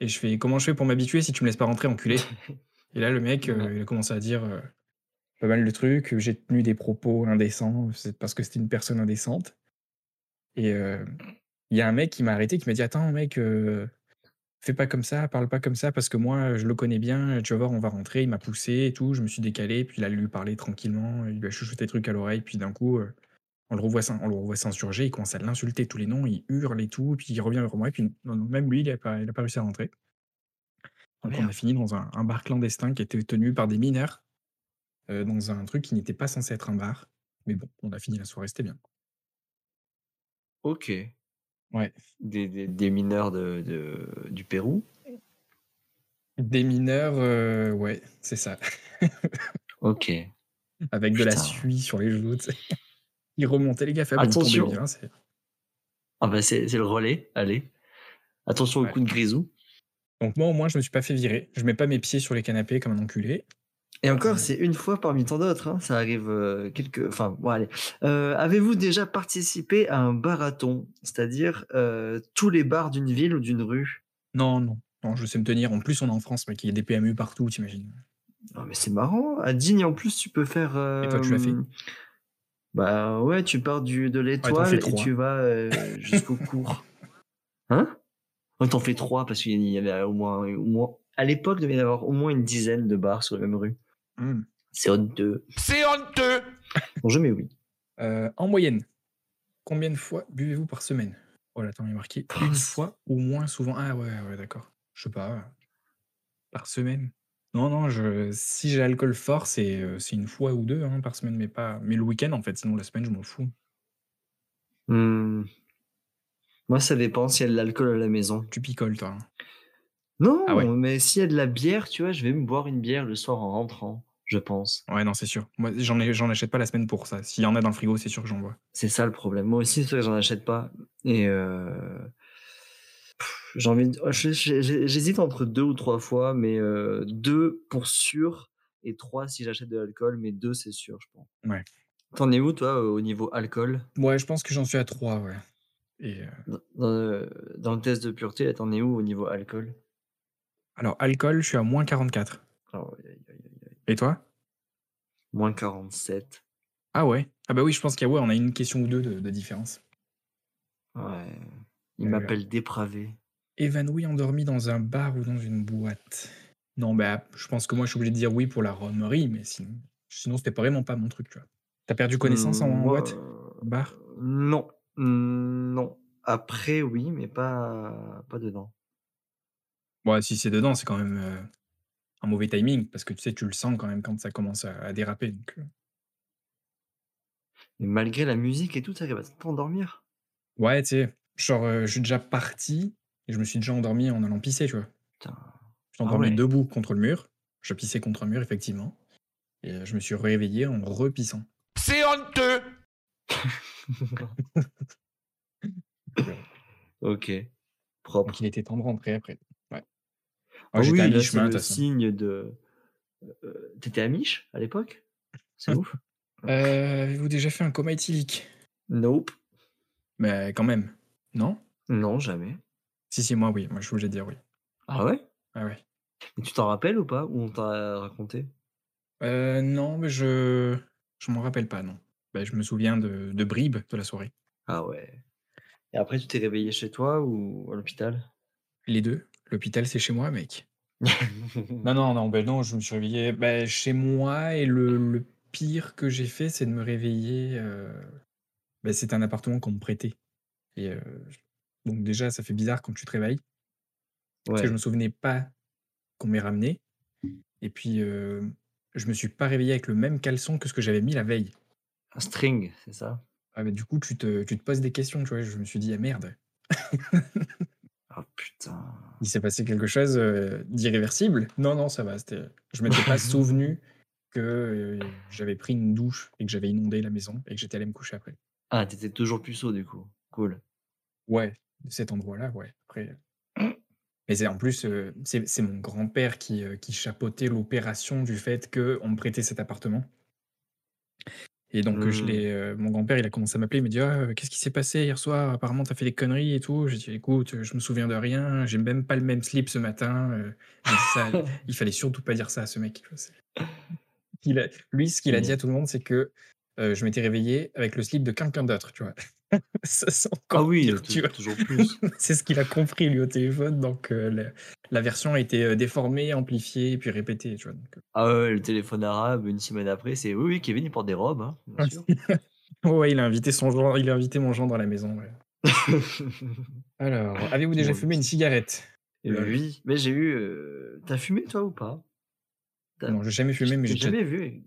et je fais: «Comment je fais pour m'habituer si tu me laisses pas rentrer, enculé?» et là, le mec, heu, il a commencé à dire, pas mal de trucs, j'ai tenu des propos indécents, c'est parce que c'était une personne indécente et il y a un mec qui m'a arrêté, qui m'a dit: «Attends mec, heu» fais pas comme ça, parle pas comme ça parce que moi, je le connais bien, tu vas voir, on va rentrer, il m'a poussé et tout, je me suis décalé, puis il a lui parler tranquillement, il lui a chuchoté des trucs à l'oreille, puis d'un coup, euh, on le revoit, on le revoit s'insurger, il commence à l'insulter tous les noms, il hurle et tout, puis il revient vers moi, et puis même lui, il a pas, il a pas réussi à rentrer. Ah, Donc on a fini dans un, un bar clandestin qui était tenu par des mineurs, euh, dans un truc qui n'était pas censé être un bar. Mais bon, on a fini la soirée, c'était bien. Ok. Ouais. Des, des, des mineurs de, de, du Pérou Des mineurs, euh, ouais, c'est ça. Ok. Avec de la suie sur les genoux. tu sais. Il remontait les gars, faibles, Attention. bien. c'est- Ah bah c'est le relais, allez. Attention au coup de grisou. Donc moi au moins je me suis pas fait virer. Je mets pas mes pieds sur les canapés comme un enculé. Et encore, c'est une fois parmi tant d'autres. hein. Ça arrive euh, quelques. Enfin, bon, allez. Euh, Avez-vous déjà participé à un barathon? C'est-à-dire euh, tous les bars d'une ville ou d'une rue? Non, non, non, je sais me tenir. En plus on est en France, mec, il y a des PMU partout, t'imagines. Non, mais c'est marrant. À Digne, en plus, tu peux faire. Et toi, tu l'as fait? euh, Bah ouais, tu pars du, de l'étoile et tu vas jusqu'au cours. Hein? Oh, T'en fais trois parce qu'il y avait au moins, au moins. À l'époque, il devait y avoir au moins une dizaine de bars sur la même rue. Hmm. C'est honteux. C'est honteux Bon, je mets oui. Euh, en moyenne, combien de fois buvez-vous par semaine? Oh là, attends, il est marqué une fois ou moins souvent. Ah ouais, ouais, d'accord. Je sais pas. Par semaine? Non, non, je, si j'ai l'alcool fort, c'est euh, c'est une fois ou deux hein, par semaine, mais pas. Mais le week-end, en fait, sinon la semaine, je m'en fous. Hmm. Moi, ça dépend s'il y a de l'alcool à la maison. Tu picoles, toi. hein? Non, Ah ouais. mais s'il y a de la bière, tu vois, je vais me boire une bière le soir en rentrant, je pense. Ouais, non, c'est sûr. Moi, j'en ai- j'en achète pas la semaine pour ça. S'il y en a dans le frigo, c'est sûr que j'en bois. C'est ça le problème. Moi aussi, c'est vrai que j'en achète pas. Et euh, j'ai envie de... je- J'hésite entre deux ou trois fois, mais euh, deux pour sûr et trois si j'achète de l'alcool, mais deux c'est sûr, je pense. Ouais. T'en es où, toi, euh, au niveau alcool? Ouais, je pense que j'en suis à trois, ouais. Et, euh, dans, dans, dans le test de pureté, t'en es où au niveau alcool? Alors, alcool, je suis à moins 44. Ah ouais, aïe, aïe, aïe, aïe. Et toi? Moins 47. Ah ouais? Ah bah oui, je pense qu'il y a, ouais, on a une question ou deux de, de différence. Ouais. Il m'appelle dépravé. Évanoui, endormi dans un bar ou dans une boîte Non, bah, je pense que moi, je suis obligé de dire oui pour la romerie, mais sinon, sinon c'était pas vraiment pas mon truc, tu vois. T'as perdu connaissance en, Hmm, en moi, boîte? Euh, Bar? Non. Non. Après, oui, mais pas, pas dedans. Ouais, si c'est dedans, c'est quand même euh, un mauvais timing, parce que tu sais, tu le sens quand même quand ça commence à, à déraper. Donc, euh. Mais malgré la musique et tout, ça va t'endormir. Ouais, tu sais, genre, euh, je suis déjà parti et je me suis déjà endormi en allant pisser, tu vois. Putain. Je suis endormi ouais. debout contre le mur. Je pissais contre un mur, effectivement. Et euh, je me suis réveillé en repissant. C'est honteux ok. Propre. Donc il était temps de rentrer après. Ah à oui, là, c'est le signe de. Euh, T'étais à Mich à l'époque? C'est ouf. Euh, Avez-vous déjà fait un coma éthylique Nope. Mais quand même. Non? Non, jamais. Si, si, moi, oui. Moi, je de dire oui. Ah ouais? Ah ouais. Et tu t'en rappelles ou pas? Ou on t'a raconté? Euh, non, mais je. Je m'en rappelle pas, non. Bah, je me souviens de, de bribes de la soirée. Ah ouais. Et après, tu t'es réveillé chez toi ou à l'hôpital? Les deux. L'hôpital, c'est chez moi, mec. Non, non, non, ben non, je me suis réveillé bah, chez moi et le, le pire que j'ai fait, c'est de me réveiller. euh, bah, c'était un appartement qu'on me prêtait. Et euh, donc, déjà, ça fait bizarre quand tu te réveilles. Parce que je Ouais. me souvenais pas qu'on m'ait ramené. Et puis, euh, je me suis pas réveillé avec le même caleçon que ce que j'avais mis la veille. Un string, c'est ça? Ah, mais du coup, tu te, tu te poses des questions, tu vois. Je me suis dit, ah merde, putain. il s'est passé quelque chose euh, d'irréversible. Non, non, ça va. Je m'étais pas souvenu que euh, j'avais pris une douche et que j'avais inondé la maison et que j'étais allé me coucher après. Ah, t'étais toujours puceau du coup. Cool. Ouais, de cet endroit-là, ouais. Après. Mais c'est en plus, euh, c'est, c'est mon grand-père qui, euh, qui chapeautait l'opération du fait qu'on me prêtait cet appartement. Et donc, euh, je Hmm. l'ai, euh, mon grand-père, il a commencé à m'appeler, il me dit Ah, Qu'est-ce qui s'est passé hier soir? Apparemment, t'as fait des conneries et tout. J'ai dit Écoute, je me souviens de rien, j'ai même pas le même slip ce matin. euh, ça, il fallait surtout pas dire ça à ce mec. Il a- lui, ce qu'il a dit à tout le monde, c'est que heu, je m'étais réveillé avec le slip de quelqu'un d'autre, tu vois? Ça, c'est Ah encore oui, pire, tu vois? toujours plus. C'est ce qu'il a compris lui au téléphone, donc heu, la la version a été, heu, déformée, amplifiée puis répétée, tu vois? Donc Ah ouais, le téléphone arabe, une semaine après, c'est: «Oui, oui, Kevin, il porte des robes, hein, bien sûr». ouais, ouais, il a invité son il a invité mon gendre à la maison, ouais. Alors, avez-vous déjà fumé une cigarette? Oui, mais j'ai eu, heu tu as fumé toi ou pas? Non, j'ai jamais fumé, mais j'ai jamais vu.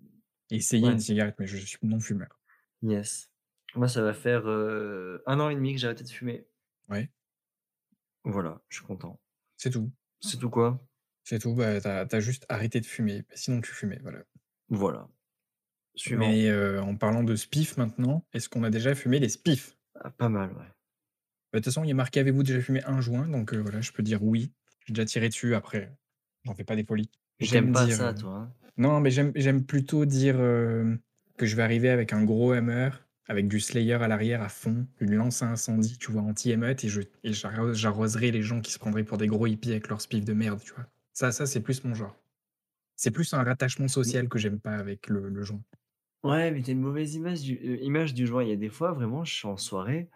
Essayé une cigarette, mais je suis non-fumeur. Yes. Moi, ça va faire, 1 an et demi que j'ai arrêté de fumer. Ouais. Voilà, je suis content. C'est tout. C'est tout quoi? C'est tout, bah, tu as juste arrêté de fumer, bah, sinon tu fumais, voilà. Voilà. Suivant. Mais en parlant de spliff maintenant, est-ce qu'on a déjà fumé les spliffs? Ah, pas mal, ouais. Bah, de toute façon, il y a marqué: «Avez-vous déjà fumé un joint?» donc voilà, je peux dire oui. J'ai déjà tiré dessus, après, j'en fais pas des folies. J'aime pas dire, ça toi, hein? Non, mais j'aime plutôt dire, hem, que je vais arriver avec un gros hammer, avec du Slayer à l'arrière à fond, une lance à incendie, tu vois, anti-émeute et j'arroserai les gens qui se prendraient pour des gros hippies avec leurs spliffs de merde, tu vois? Ça ça, c'est plus mon genre. C'est plus un rattachement social que j'aime pas avec le le joint. Ouais, mais tu as une mauvaise image du heu, image du joint. Il y a des fois, vraiment, je suis en soirée,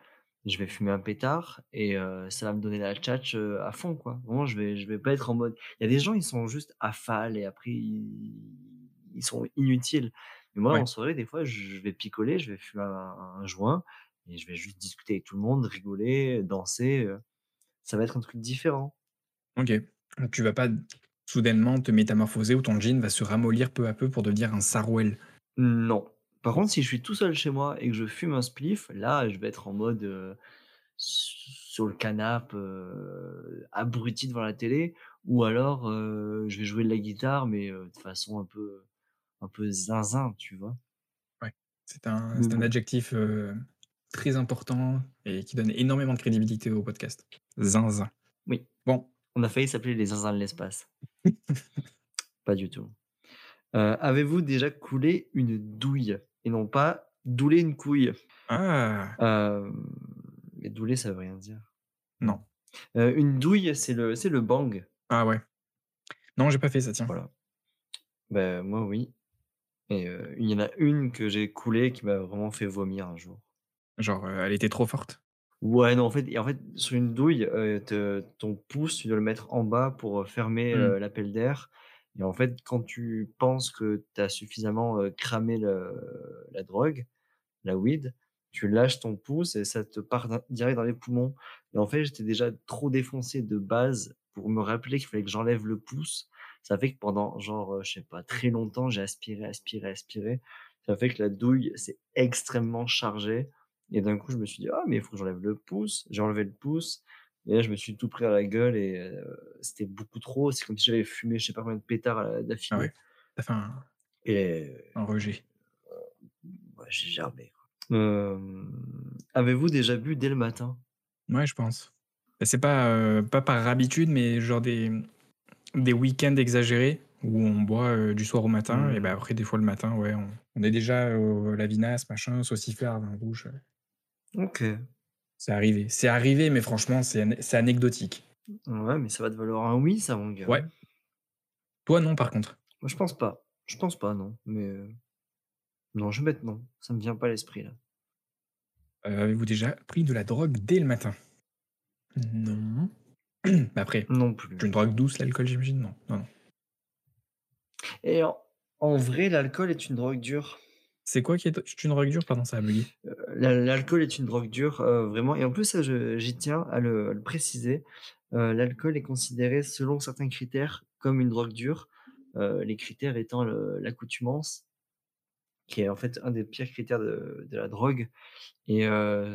je vais fumer un pétard et heu, ça va me donner la tchatche, heu, à fond, quoi. Vraiment, je vais je vais pas être en mode il y a des gens, ils sont juste affales et après ils ils sont inutiles. Mais moi, en soirée, des fois, je vais picoler, je vais fumer un un joint et je vais juste discuter avec tout le monde, rigoler, danser, heu, ça va être un truc différent. OK. Donc tu vas pas soudainement te métamorphoser ou ton jean va se ramollir peu à peu pour devenir un sarouel? Non. Par contre, si je suis tout seul chez moi et que je fume un spliff, là, je vais être en mode, heu, s sur le canapé, heu, abruti devant la télé ou alors, heu, je vais jouer de la guitare mais de façon un peu un peu zinzin, tu vois? Ouais, c'est un c'est un adjectif, très important et qui donne énormément de crédibilité au podcast. Zinzin. Oui, Bon. on a failli s'appeler les zinzins de l'espace. Pas du tout. Heu, avez-vous déjà coulé une douille et non pas douler une couille? Ah! Hem, mais douler, ça veut rien dire. Non. Heu, une douille, c'est le c'est le bang. Ah ouais. Non, j'ai pas fait ça, tiens. Voilà. Bah, moi, oui et il y en a une que j'ai coulée qui m'a vraiment fait vomir un jour. Genre, elle était trop forte? Ouais, non, en fait et en fait, sur une douille, te ton pouce, tu dois le mettre en bas pour, fermer, Mmh. l'appel d'air et en fait, quand tu penses que tu as suffisamment, cramé la drogue, la weed, tu lâches ton pouce et ça te part direct dans les poumons et en fait, j'étais déjà trop défoncé de base pour me rappeler qu'il fallait que j'enlève le pouce. Ça fait que pendant genre, heu, je sais pas, très longtemps, j'ai aspiré, aspiré, aspiré. Ça fait que la douille s'est extrêmement chargée et d'un coup, je me suis dit: «Ah mais il faut que j'enlève le pouce». J'ai enlevé le pouce et là, je me suis tout pris à la gueule et c'était beaucoup trop. C'est comme si j'avais fumé je sais pas combien de pétards, heu, Ah d'affilée ouais. As fait un et un rejet. bah, j'ai. Hem, avez-vous déjà bu dès le matin? Ouais, je pense. Bah, c'est pas, pas par habitude, mais genre des, des week-ends exagérés où on boit, du soir au matin et Mmh. après des fois le matin, ouais, on on est déjà au la vinasse, machin, sauciflard, vin rouge, heu OK. C'est arrivé. C'est arrivé, mais franchement, c'est ane c'est anecdotique. Ouais, mais ça va te valoir un oui, ça, mon gars, Ouais. Toi, non, par contre? Moi, je pense pas. Je pense pas, non, mais heu, non, je vais mettre non. Ça me vient pas à l'esprit, là. Heu, avez-vous déjà pris de la drogue dès le matin? Non. Après, Non c'est plus. une drogue douce, l'alcool, j'imagine? Non, non, non. Et en en vrai, l'alcool est une drogue dure. C'est quoi qui est une drogue dure? Pardon, ça a buggé. Heu, l'al l'alcool est une drogue dure, heu, vraiment et en plus, ça, j'y tiens à le à le préciser. Heu, l'alcool est considéré selon certains critères comme une drogue dure, les critères étant l'accoutumance qui est en fait un des pires critères de de la drogue et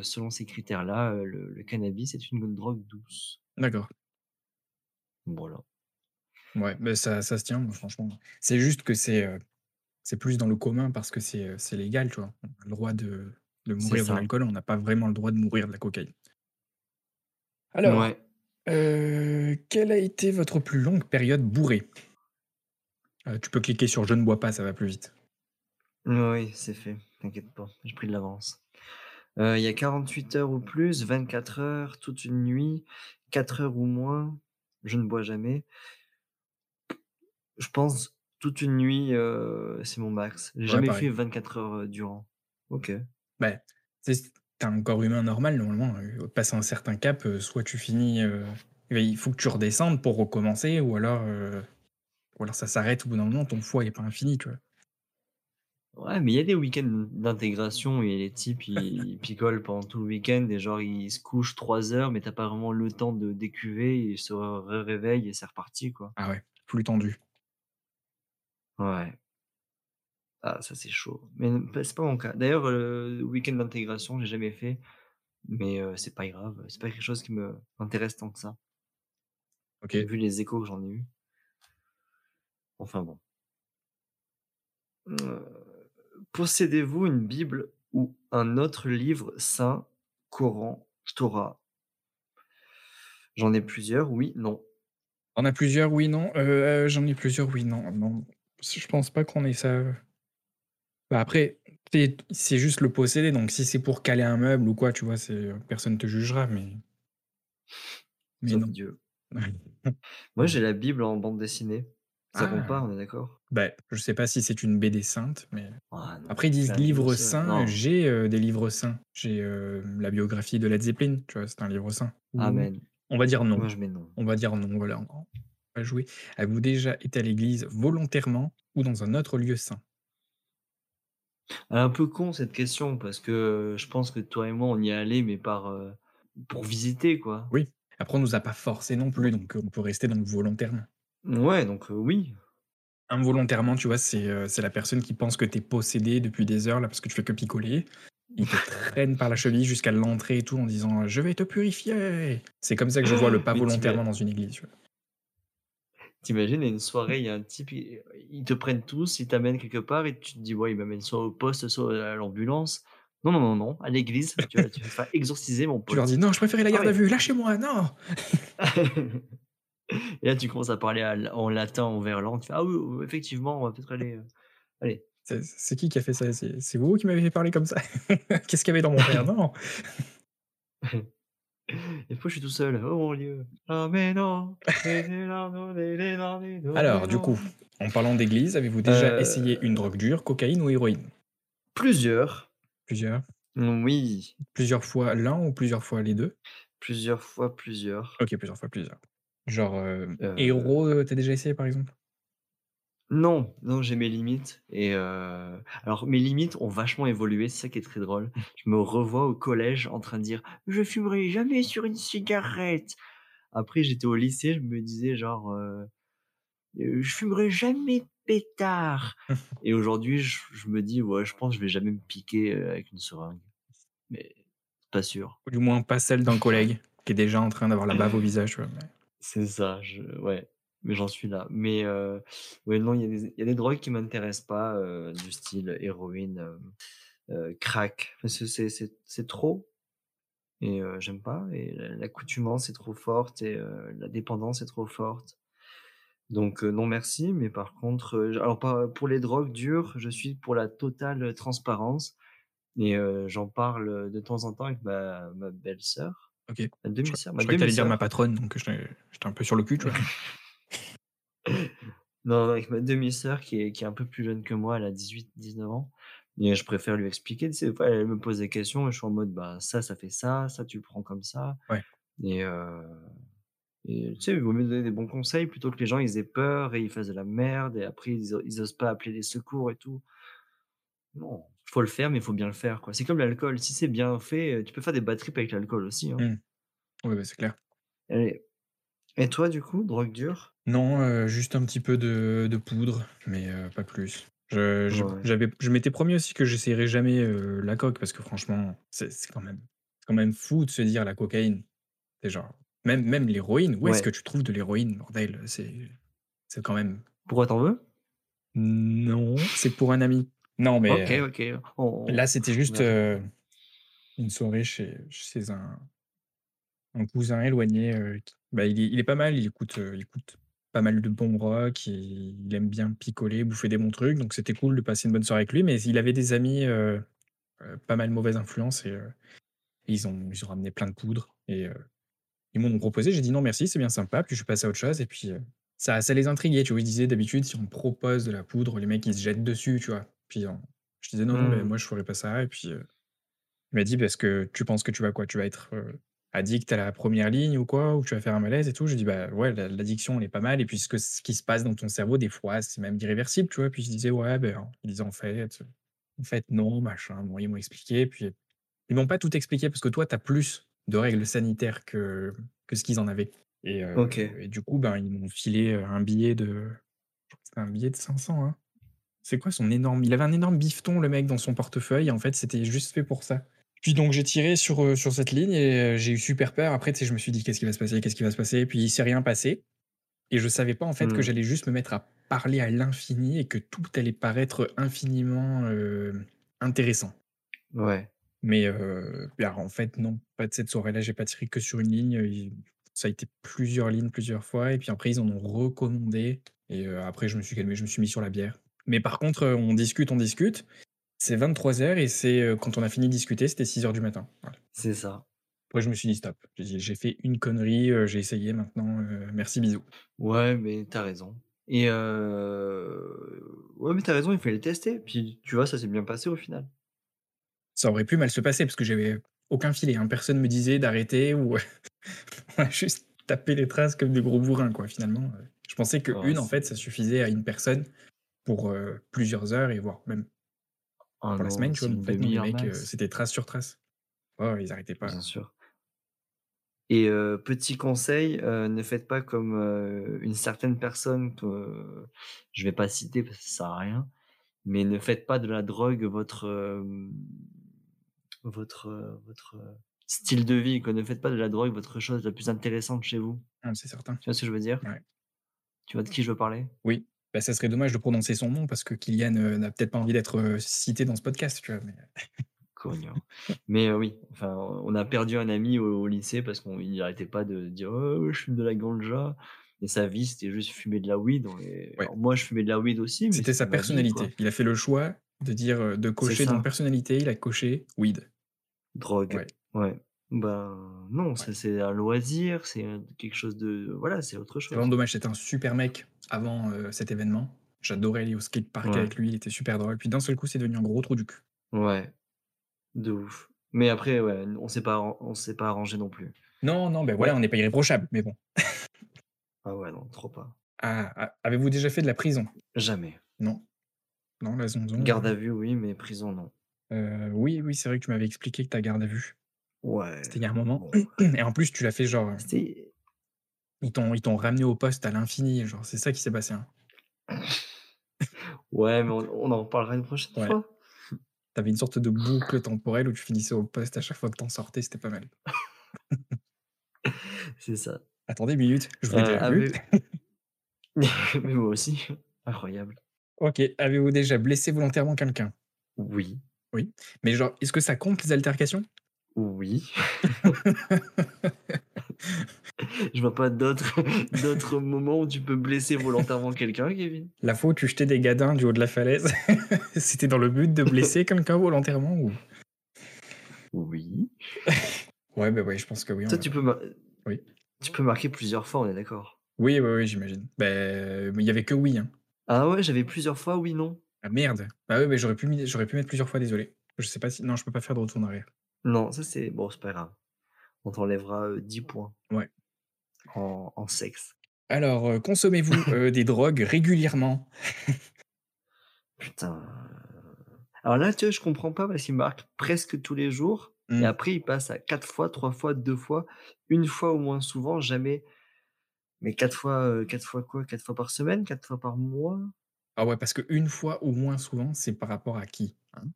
selon ces critères-là, le le cannabis est une drogue douce. D'accord. Voilà. Ouais, mais ça ça se tient, franchement. C'est juste que c'est, c'est plus dans le commun parce que c'est, légal, tu vois? On a le droit de de mourir de l'alcool, on n'a pas vraiment le droit de mourir de la cocaïne. Alors, Ouais. quelle a été votre plus longue période bourré? Heu, tu peux cliquer sur «Je ne bois pas», ça va plus vite. Oui, c'est fait, t'inquiète pas, j'ai pris de l'avance. Il y a 48 heures ou plus, 24 heures, toute une nuit, 4 heures ou moins, je ne bois jamais. Je pense toute une nuit, c'est mon max. J'ai Ouais, jamais pareil. fait 24 heures, heu, durant. OK. Bah, tu sais, tu un corps humain normal, normalement, heu, passer un certain cap, soit tu finis, heu, il faut que tu redescendes pour recommencer ou alors, ou alors ça s'arrête au bout d'un moment, ton foie il est pas infini, tu vois? Ouais, mais il y a des week-ends d'intégration et les types, ils picolent pendant tout le week-end et genre ils se couchent 3 heures, mais tu as pas vraiment le temps de décuver, ils se réveillent et c'est reparti, quoi. Ah ouais, flux tendu. Ouais. Ah ça c'est chaud, mais bah, c'est pas mon cas. D'ailleurs, heu, week-end d'intégration, j'ai jamais fait, mais c'est pas grave, c'est pas quelque chose qui me m'intéresse tant que ça. OK. Vu les échos que j'en ai eus. Enfin bon. Possédez-vous une bible ou un autre livre saint, Coran, Torah? J'en ai plusieurs, oui, non. On a plusieurs, oui, non, j'en ai plusieurs, oui, non, non. Je pense pas qu'on ait ça, heu bah, après, c'est juste le posséder, donc si c'est pour caler un meuble ou quoi, tu vois, heu, personne te jugera, mais mais Sauf non. Dieu. Moi, j'ai la Bible en bande dessinée. Ça compte pas, Ah! on est d'accord? Bah, je sais pas si c'est une BD sainte, mais Ah non, après ils disent livre saint, j'ai, heu, des livres saints. J'ai, la biographie de Led Zeppelin, tu vois? C'est un livre saint. Amen. on va dire non. Moi, je mets non. On va dire non, voilà, va jouer. Avez-vous déjà été à l'église volontairement ou dans un autre lieu saint? Un peu con cette question parce que, je pense que toi et moi, on y est allés, mais par, pour visiter, quoi. Oui, après on nous a pas forcé non plus, donc on peut rester le volontairement. Ouais, donc oui. Involontairement, tu vois, c'est, c'est la personne qui pense que tu es possédé depuis des heures là parce que tu fais que picoler. Il te traîne par la cheville jusqu'à l'entrée et tout en disant: «Je vais te purifier». C'est comme ça que je vois le pas volontairement dans une église, tu vois? Tu imagines, il y a une soirée, il y a un type, ils te prennent tous, ils t'amènent quelque part et tu te dis: «Ouais, il m'amène soit au poste, soit à l'ambulance». Non, non, non, non, à l'église, tu vas tu vas te faire exorciser mon Tu leur dis: pote. «Non, je préférais la Ah garde à vue, lâchez-moi, non!» Et là, tu commences à parler à en latin, en verlan, tu fais: «Ah oui, oui, effectivement, on va peut-être aller, heu, allez». C'est c'est qui qui a fait ça? C'est c'est vous qui m'avez fait parler comme ça? Qu'est-ce qu'il y avait dans mon verre? Non! Des fois, je suis tout seul: «Oh mon Dieu, ameno, Alors du coup, en parlant d'église, avez-vous déjà essayé une drogue dure, cocaïne ou héroïne? Plusieurs. Plusieurs? Oui. Plusieurs fois l'un ou plusieurs fois les 2? Plusieurs fois plusieurs. OK, plusieurs fois plusieurs. Genre, heu, héros, Heu heu, tu as déjà essayé par exemple? Non, non, j'ai mes limites et heu, alors mes limites ont vachement évolué, c'est ça qui est très drôle. Mmh. Je me revois au collège en train de dire: «Je fumerai jamais sur une cigarette». Après j'étais au lycée, je me disais genre, heu: «Heu, je fumerai jamais de pétard» et aujourd'hui je je me dis: «Ouais, je pense je vais jamais me piquer, heu, avec une seringue». Mais pas sûr. Ou du moins pas celle d'un collègue qui est déjà en train d'avoir la bave au visage? Mais C'est ça, je ouais, mais j'en suis là. Mais ouais, non, il y a des il y a des drogues qui m'intéressent pas, heu, du style héroïne, hem, heu, crack, parce que c'est trop et j'aime pas et l'a l'accoutumance est trop forte et la dépendance est trop forte. Donc non merci, mais par contre, alors pas pour les drogues dures, je suis pour la totale transparence et j'en parle, de temps en temps avec ma ma belle-sœur, OK. ma Je demi-sœur, ma je croyais que dire ma patronne, donc j'étais un peu sur le cul, tu vois? Non, avec ma demi-sœur qui est qui est un peu plus jeune que moi, elle a 18-19 ans et je préfère lui expliquer, tu sais, des fois elle me pose des questions et je suis en mode: «Bah ça, ça fait ça, ça tu le prends comme ça» Ouais. et heu et tu sais, il vaut mieux donner des bons conseils plutôt que les gens ils aient peur et ils fassent de la merde et après ils osent pas appeler les secours et tout. Non, faut le faire, mais il faut bien le faire, quoi. C'est comme l'alcool, si c'est bien fait, heu, tu peux faire des bad trips avec l'alcool aussi, hein. Mmh. Ouais, bah, c'est clair. Et toi du coup, drogue dure? Non, heu, juste un petit peu de de poudre, mais heu, pas plus. Je je Ouais. j'avais je m'étais promis aussi que j'essayerais jamais, heu, la coke parce que franchement, c'est c'est quand même c'est quand même fou de se dire la cocaïne. C'est genre même même l'héroïne, où est-ce que tu trouves de l'héroïne bordel? C'est c'est quand même Pourquoi tu en veux? non, c'est pour un ami. Non, mais OK, OK, on là, c'était juste, une soirée chez chez un un cousin éloigné, qui bah, il est il est pas mal, il écoute, il écoute pas mal de bon rock, il il aime bien picoler, bouffer des bons trucs, donc c'était cool de passer une bonne soirée avec lui, mais il avait des amis, heu heu, pas mal mauvaise influence et heu, ils ont ils ont ramené plein de poudre et ils m'en ont proposé, j'ai dit: «Non merci, c'est bien sympa», puis je suis passé à autre chose et puis, ça ça les intriguait, tu vois? Ils disaient: «D'habitude, si on propose de la poudre, les mecs, ils se jettent dessus», tu vois? Puis Je disais: «Non, non, mais Mmh. moi je ferais pas ça» et puis, il m'a dit: «Parce que tu penses que tu vas quoi? Tu vas être, addict à la première ligne ou quoi? Ou tu vas faire un malaise et tout?» je dis: «Bah, ouais, la l'addiction elle est pas mal et puis ce que ce qui se passe dans ton cerveau des fois, c'est même irréversible», tu vois? Puis je disais: «Ouais, ben», il disait: «En fait, en fait non, machin». Bon, ils m'ont expliqué puis ils m'ont pas tout expliqué parce que toi, tu as plus de règles sanitaires que que ce qu'ils en avaient et et du coup, ben, ils m'ont filé, heu, un billet de un billet de 500, hein. C'est quoi son énorme il avait un énorme bifton le mec dans son portefeuille et en fait, c'était juste fait pour ça. Puis donc j'ai tiré sur, heu, sur cette ligne et heu, j'ai eu super peur. Après, tu sais, je me suis dit: «Qu'est-ce qui va se passer? Qu'est-ce qui va se passer?» puis il s'est rien passé et je savais pas en fait que Mmh. j'allais juste me mettre à parler à l'infini et que tout allait paraître infiniment, heu, intéressant. Ouais. Mais alors en fait non, pas de cette soirée-là, j'ai pas tiré que sur une ligne, ça a été plusieurs lignes, plusieurs fois et puis après ils en ont recommandé et après je me suis calmé, je me suis mis sur la bière. Mais par contre, on discute, on discute, c'est 23:00 et c'est, heu, quand on a fini de discuter, c'était 6:00 du matin. Voilà. C'est ça. Après je me suis dit: «Stop». J'ai dit: «J'ai fait une connerie, heu, j'ai essayé maintenant, heu, merci, bisous». Ouais, mais tu as raison et ouais, mais tu as raison, il fallait le tester. Puis tu vois, ça s'est bien passé au final. Ça aurait pu mal se passer parce que j'avais aucun filet, hein. Personne me disait d'arrêter ou on a juste tapé les traces comme des gros bourrins, quoi, finalement. Je pensais Oh, qu'1 en fait, ça suffisait à une personne pour, plusieurs heures et voire même Oh pour la semaine, tu vois? en fait les 1/2 heure mecs, heu, max. c'était trace sur trace. Ouais, ils arrêtaient pas. Bien sûr. Et petit conseil, ne faites pas comme, une certaine personne que je vais pas citer parce que ça sert à rien, mais ne faites pas de la drogue votre, votre, votre, style de vie, quoi. Ne faites pas de la drogue votre chose la plus intéressante chez vous. Ah, c'est certain. Tu vois ce que je veux dire? Ouais. Tu vois de qui je veux parler? Oui, bah, ça serait dommage de prononcer son nom parce que Kylian, heu, n'a peut-être pas envie d'être, heu, cité dans ce podcast, tu vois? Mais. Mais heu, oui, enfin, on a perdu un ami au au lycée parce qu'on il arrêtait pas de dire: «Ouais, ouais, je fume de la ganja» et sa vie, c'était juste fumer de la weed et Ouais. alors moi, je fumais de la weed aussi, C'était sa vie, personnalité. Il a fait le choix de dire, de cocher dans personnalité, il a coché weed. Drogue, Ouais. ouais. Ben, non, Ouais. ça c'est un loisir, c'est, quelque chose de voilà, c'est autre C'est vraiment chose. dommage, c'était un super mec avant, heu, cet événement. J'adorais aller au skatepark Ouais. avec lui, il était super drôle. Puis d'un seul coup, c'est devenu un gros trou du cul. Ouais, de ouf. Mais après, ouais, on s'est pas arran on s'est pas arrangés non plus. Non, non, beh, voilà, Ouais. on n'est pas irréprochable, mais bon. Ah ouais, non, trop pas. Ah, a avez-vous déjà fait de la prison? Jamais. Non? Non, la zonzon, Garde à vue, oui, mais prison, non. Heu, oui, oui, c'est vrai que tu m'avais expliqué que ta garde à vue, Ouais, c'était il y a un moment bon. et en plus, tu l'as fait genre, C'était ils t'ont ils t'ont ramené au poste à l'infini, genre, c'est ça qui s'est passé, hein? Ouais, mais on on en reparlera une prochaine Ouais. fois. Tu avais une sorte de boucle temporelle où tu finissais au poste à chaque fois que tu en sortais, c'était pas mal. C'est ça. Attendez une minute, je vous vu. avez mais moi aussi, incroyable. OK, avez-vous déjà blessé volontairement quelqu'un? Oui. Oui, mais genre, est-ce que ça compte les altercations? Oui. Je vois pas d'autres d'autres moments où tu peux blesser volontairement quelqu'un, Kevin. La fois où tu jetais des gadins du haut de la falaise, c'était dans le but de blesser quelqu'un volontairement ou? Oui. Ouais, bah, ouais, je pense que oui, Toi, on tu peux mar oui. tu peux marquer plusieurs fois, on est d'accord? Oui, oui, oui, j'imagine. Beh, mais il y avait que oui, hein. Ah ouais, j'avais plusieurs fois oui, non? Ah merde! Bah, ouais, mais j'aurais pu j'aurais pu mettre plusieurs fois, désolé. Je sais pas si non, je peux pas faire de retour en arrière. Non, ça c'est bon, c'est pas grave. On t'enlèvera, heu, 10 points. Ouais. En en sexe. Alors, heu, consommez-vous, heu, des drogues régulièrement? Putain. Alors là, tu vois, je comprends pas parce qu'il marque presque tous les jours et Mmh. après il passe à 4 fois, 3 fois, 2 fois, 1 fois au moins souvent, jamais mais 4 fois, heu, 4 fois quoi? 4 fois par semaine? 4 fois par mois? Ah ouais, parce qu'une fois ou moins souvent, c'est par rapport à qui? Hein?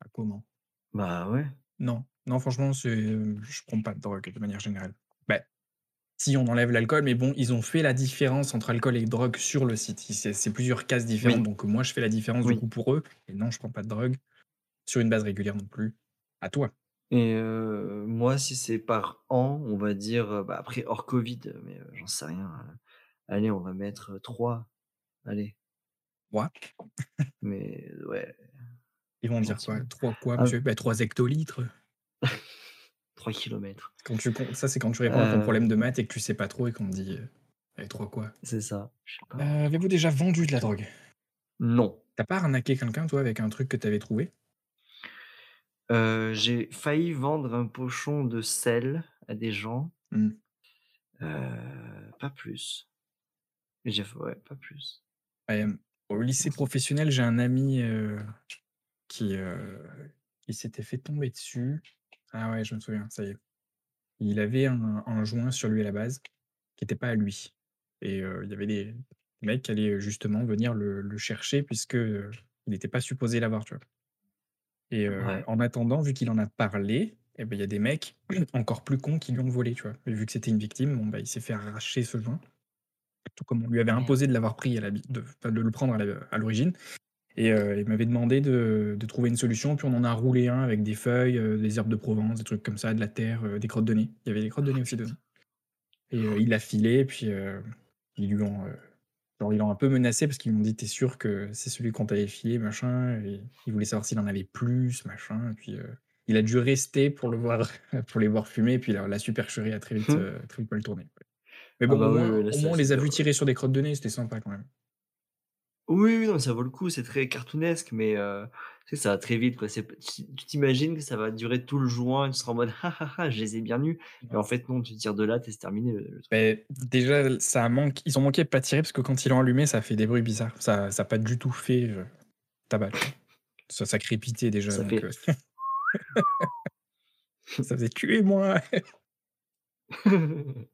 À comment? Bah, ouais. Non, non franchement, heu, je prends pas de drogue de manière générale. Bah, si on enlève l'alcool, mais bon, ils ont fait la différence entre alcool et drogue sur le site. C'est plusieurs cases différentes, Oui. donc moi je fais la différence du Oui. coup pour eux et non, je prends pas de drogue sur une base régulière non plus. À toi. Et heu, moi, si c'est par an, on va dire, heu, bah, après hors covid, mais j'en sais rien, heu, allez, on va mettre, heu, 3, allez. What? Mais ouais. Ils vont dire quoi? Gentiment. 3 quoi, Ah monsieur? Bah, 3 hectolitres. 3 kilomètres. Quand tu ça, c'est quand tu réponds à ton problème de maths et que tu sais pas trop et qu'on te dit, heu: «Eh 3 quoi?» C'est ça, pas. avez-vous déjà vendu de la drogue? Non. Tu pas arnaqué quelqu'un, toi, avec un truc que tu avais trouvé? J'ai failli vendre un pochon de sel à des gens. Heu, pas plus. j'ai ouais, pas plus. au lycée professionnel, j'ai un ami, qui, s'était fait tomber dessus. Ah ouais, je me souviens, ça y est. Il avait un joint sur lui à la base, qui était pas à lui et il y avait des mecs qui allaient, justement venir le le chercher puisque, il n'était pas supposé l'avoir, tu vois? Et en attendant, vu qu'il en a parlé et ben, il y a des mecs encore plus cons qui lui ont volé, tu vois? Et vu que c'était une victime, bon, bah, il s'est fait arracher ce joint. Tout comme on lui avait imposé de l'avoir pris à la de de le prendre à l'origine et il m'avait demandé de de trouver une solution, puis on en a roulé un avec des feuilles, des herbes de Provence, des trucs comme ça, de la terre, des crottes de nez. Il y avait des crottes de nez aussi dedans et il l'a filé, puis ils lui ont, genre ils l'ont un peu menacé parce qu'ils m'ont dit: «Tu sûr que c'est celui qu'on t'avait filé?» machin? Et il voulait savoir s'il en avait plus, machin et puis, il a dû rester pour le voir pour les voir fumer puis la la supercherie a très vite, mmh. très vite mal tourné. Mais bon, ah bah au moins on les a vus tirer sur des crottes de nez, c'était sympa quand même. Oui, oui, non, ça vaut le coup, c'est très cartoonesque, mais heu, tu sais, ça va très vite, quoi. C'est tu t'imagines que ça va durer tout le joint, tu seras en mode: «Ah, ah, ah, je les ai bien nus» et en fait, non, tu tires de là, c'est terminé le déjà, ça manque ils ont manqué de pas tirer parce que quand ils l'ont allumé, ça fait des bruits bizarres. Ça ça a pas du tout fait, heu, tabac, Ça ça crépitait déjà Ça fait ça faisait: «Tuez-moi!»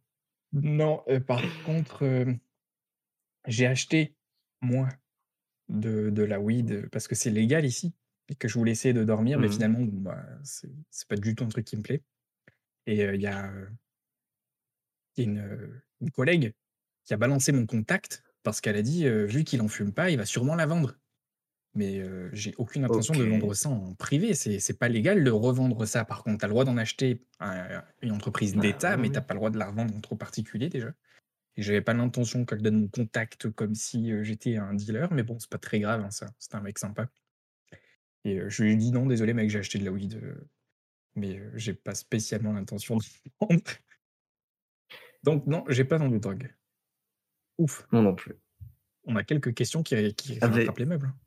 Non, par contre, j'ai acheté, moi, de de la weed, parce que c'est légal ici et que je voulais essayer de dormir, mais mmh. finalement, bah, c'est pas du tout un truc qui me plaît. Et il y a, une, une collègue qui a balancé mon contact parce qu'elle a dit, «Vu qu'il en fume pas, il va sûrement la vendre». Mais j'ai aucune intention de vendre ça en privé, c'est pas légal de revendre ça. Par contre, tu as le droit d'en acheter à une entreprise bah, d'État, mais tu pas le droit de la revendre entre particuliers déjà et j'avais pas l'intention qu'elle donne mon contact comme si, j'étais un dealer, mais bon, c'est pas très grave, hein, ça. C'était un mec sympa et je lui ai dit: «Non, désolé mec, j'ai acheté de la weed, mais j'ai pas spécialement l'intention de vendre». Donc non, j'ai pas vendu de drogue. Ouf. Moi non plus. On a quelques questions qui qui rattrapent les meubles.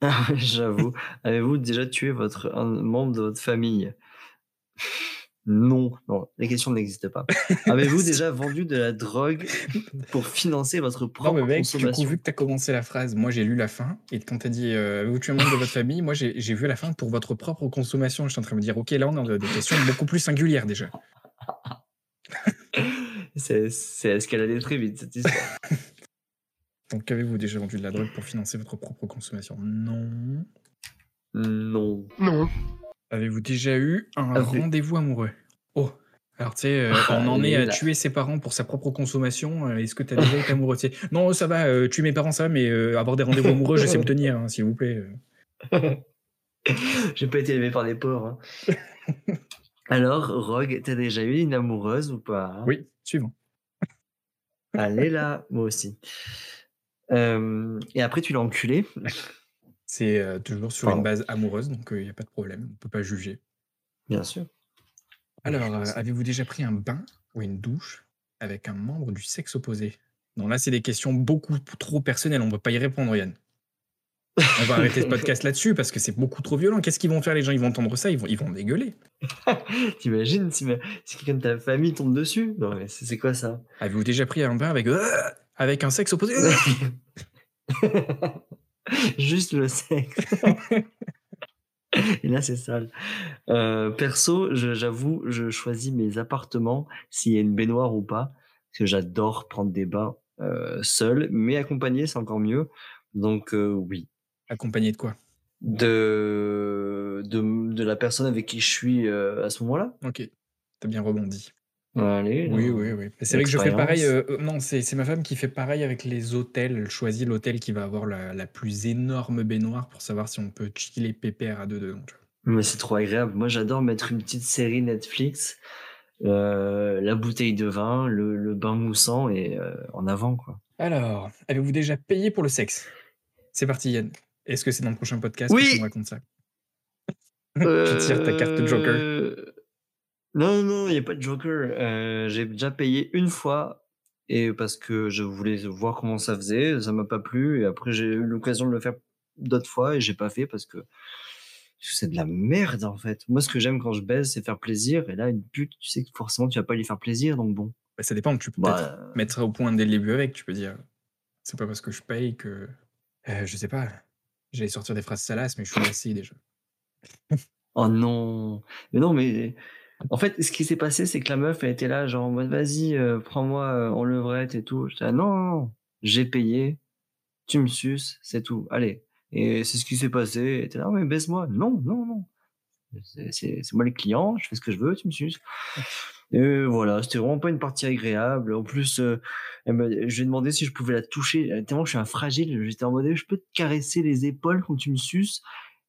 Ah j'avoue. Avez-vous déjà tué votre un membre de votre famille? Non, non, les questions n'existent pas. Avez-vous déjà vendu de la drogue pour financer votre propre non, mais mec, Du coup, vu que tu as commencé la phrase, moi j'ai lu la fin, et quand tu as dit euh, avez-vous tué un membre de votre famille, moi j'ai vu la fin pour votre propre consommation. Je suis en train de me dire, ok, là on a des questions beaucoup plus singulières déjà. c'est escaladé très vite cette histoire. Donc, avez-vous déjà vendu de la drogue pour financer votre propre consommation? Non. Non. Non. Avez-vous déjà eu un rendez-vous amoureux? Oh alors, tu sais, euh, on en est à tuer ses parents pour sa propre consommation. Euh, est-ce que tu as déjà été amoureux? Non, ça va, euh, tuer mes parents, ça va, mais avoir des rendez-vous amoureux, je sais me tenir, hein, s'il vous plaît. J'ai pas été élevé par des pauvres. Hein. Alors, Rogue, t'as déjà eu une amoureuse ou pas? Oui, suivant. Allez là, moi aussi et après, tu l'as enculé? C'est, toujours sur une base amoureuse, donc il y a pas de problème, on peut pas juger. Bien sûr. Alors, avez-vous déjà pris un bain ou une douche avec un membre du sexe opposé? Non, là, c'est des questions beaucoup trop personnelles, on ne peut pas y répondre, Yann. On va arrêter ce podcast là-dessus parce que c'est beaucoup trop violent. Qu'est-ce qu'ils vont faire les gens? Ils vont entendre ça, ils vont ils vont dégueuler. T'imagines si si quelqu'un de ta famille tombe dessus? Non mais c'est quoi ça? Avez-vous déjà pris un bain avec, avec un sexe opposé? Juste le sexe. Et là, c'est sale. Euh, perso, j'avoue, je, choisis mes appartements s'il y a une baignoire ou pas. Parce que j'adore prendre des bains euh, seul, mais accompagné, c'est encore mieux. Donc, euh, oui. Accompagné de quoi? De, de, de, la personne avec qui je suis à ce moment-là. Ok, t'as bien rebondi. Allez, Oui, oui, oui. C'est vrai que je fais pareil. Euh, euh, non, c'est ma femme qui fait pareil avec les hôtels. Elle choisit l'hôtel qui va avoir la, la plus énorme baignoire pour savoir si on peut chiller pépère à deux dedans. Mais c'est trop agréable. Moi, j'adore mettre une petite série Netflix, euh, la bouteille de vin, le, le bain moussant et en avant, quoi. Alors, avez-vous déjà payé pour le sexe? C'est parti, Yann. Est-ce que c'est dans le prochain podcast que tu me racontes ça? Tu tires ta carte Joker. Non, non, il n'y a pas de Joker. Euh, j'ai déjà payé une fois et parce que je voulais voir comment ça faisait, ça m'a pas plu et après j'ai eu l'occasion de le faire d'autres fois et j'ai pas fait parce que c'est de la merde en fait. Moi ce que j'aime quand je baise c'est faire plaisir et là une pute tu sais que forcément tu vas pas lui faire plaisir donc bon. Bah, ça dépend, tu peux Bah, peut-être mettre au point dès le début avec, tu peux dire c'est pas parce que je paye que euh, je sais pas, j'allais sortir des phrases salaces mais je suis lassé déjà. Oh non! Mais non, mais en fait, ce qui s'est passé, c'est que la meuf, elle était là, genre en mode vas-y, euh, prends-moi euh, en levrette et tout. J'étais là, non, non, non, j'ai payé, tu me suces, c'est tout, allez. Et c'est ce qui s'est passé. Elle était là, mais baisse-moi. Non, non, non. C'est moi le client, je fais ce que je veux, tu me suces. Et voilà, c'était vraiment pas une partie agréable. En plus, euh, je lui ai demandé si je pouvais la toucher. Tellement je suis un fragile, j'étais en mode, je peux te caresser les épaules quand tu me suces?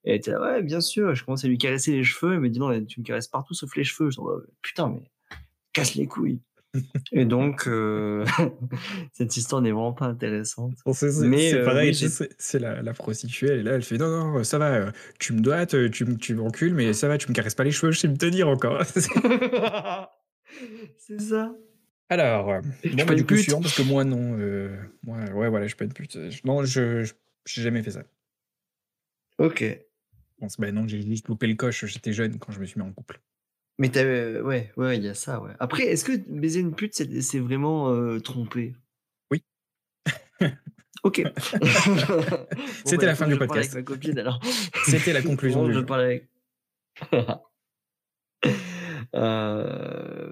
Et elle était là, ouais, bien sûr. Je commence à lui caresser les cheveux. Elle me dit, non, tu me caresses partout sauf les cheveux. Je dis, putain, mais casse les couilles. Et donc, euh, cette histoire n'est vraiment pas intéressante. Bon, c'est Mais, c'est euh, pareil, oui, c'est la, la prostituée, elle est là, elle fait non, non, ça va, euh, tu me dois, tu, tu, me- tu me recules, mais ça va, tu me caresses pas les cheveux, je sais me tenir encore. c'est ça. Alors, suis bon, pas bah, du une coup, pute. suivant, parce que moi, non, euh, moi, ouais, voilà, je suis pas une pute. Je- Non, je je- j'ai jamais fait ça. Ok. Pense, bah non, j'ai juste loupé le coche, j'étais jeune quand je me suis mis en couple. Mais t'as, euh, ouais, ouais, il y a ça, ouais. Après, est-ce que baiser une pute, c'est c'est vraiment euh, tromper Oui. Ok. Bon, C'était la fin du podcast. Avec ma copine, alors. C'était la conclusion Bon, du je jeu. parle avec. Euh,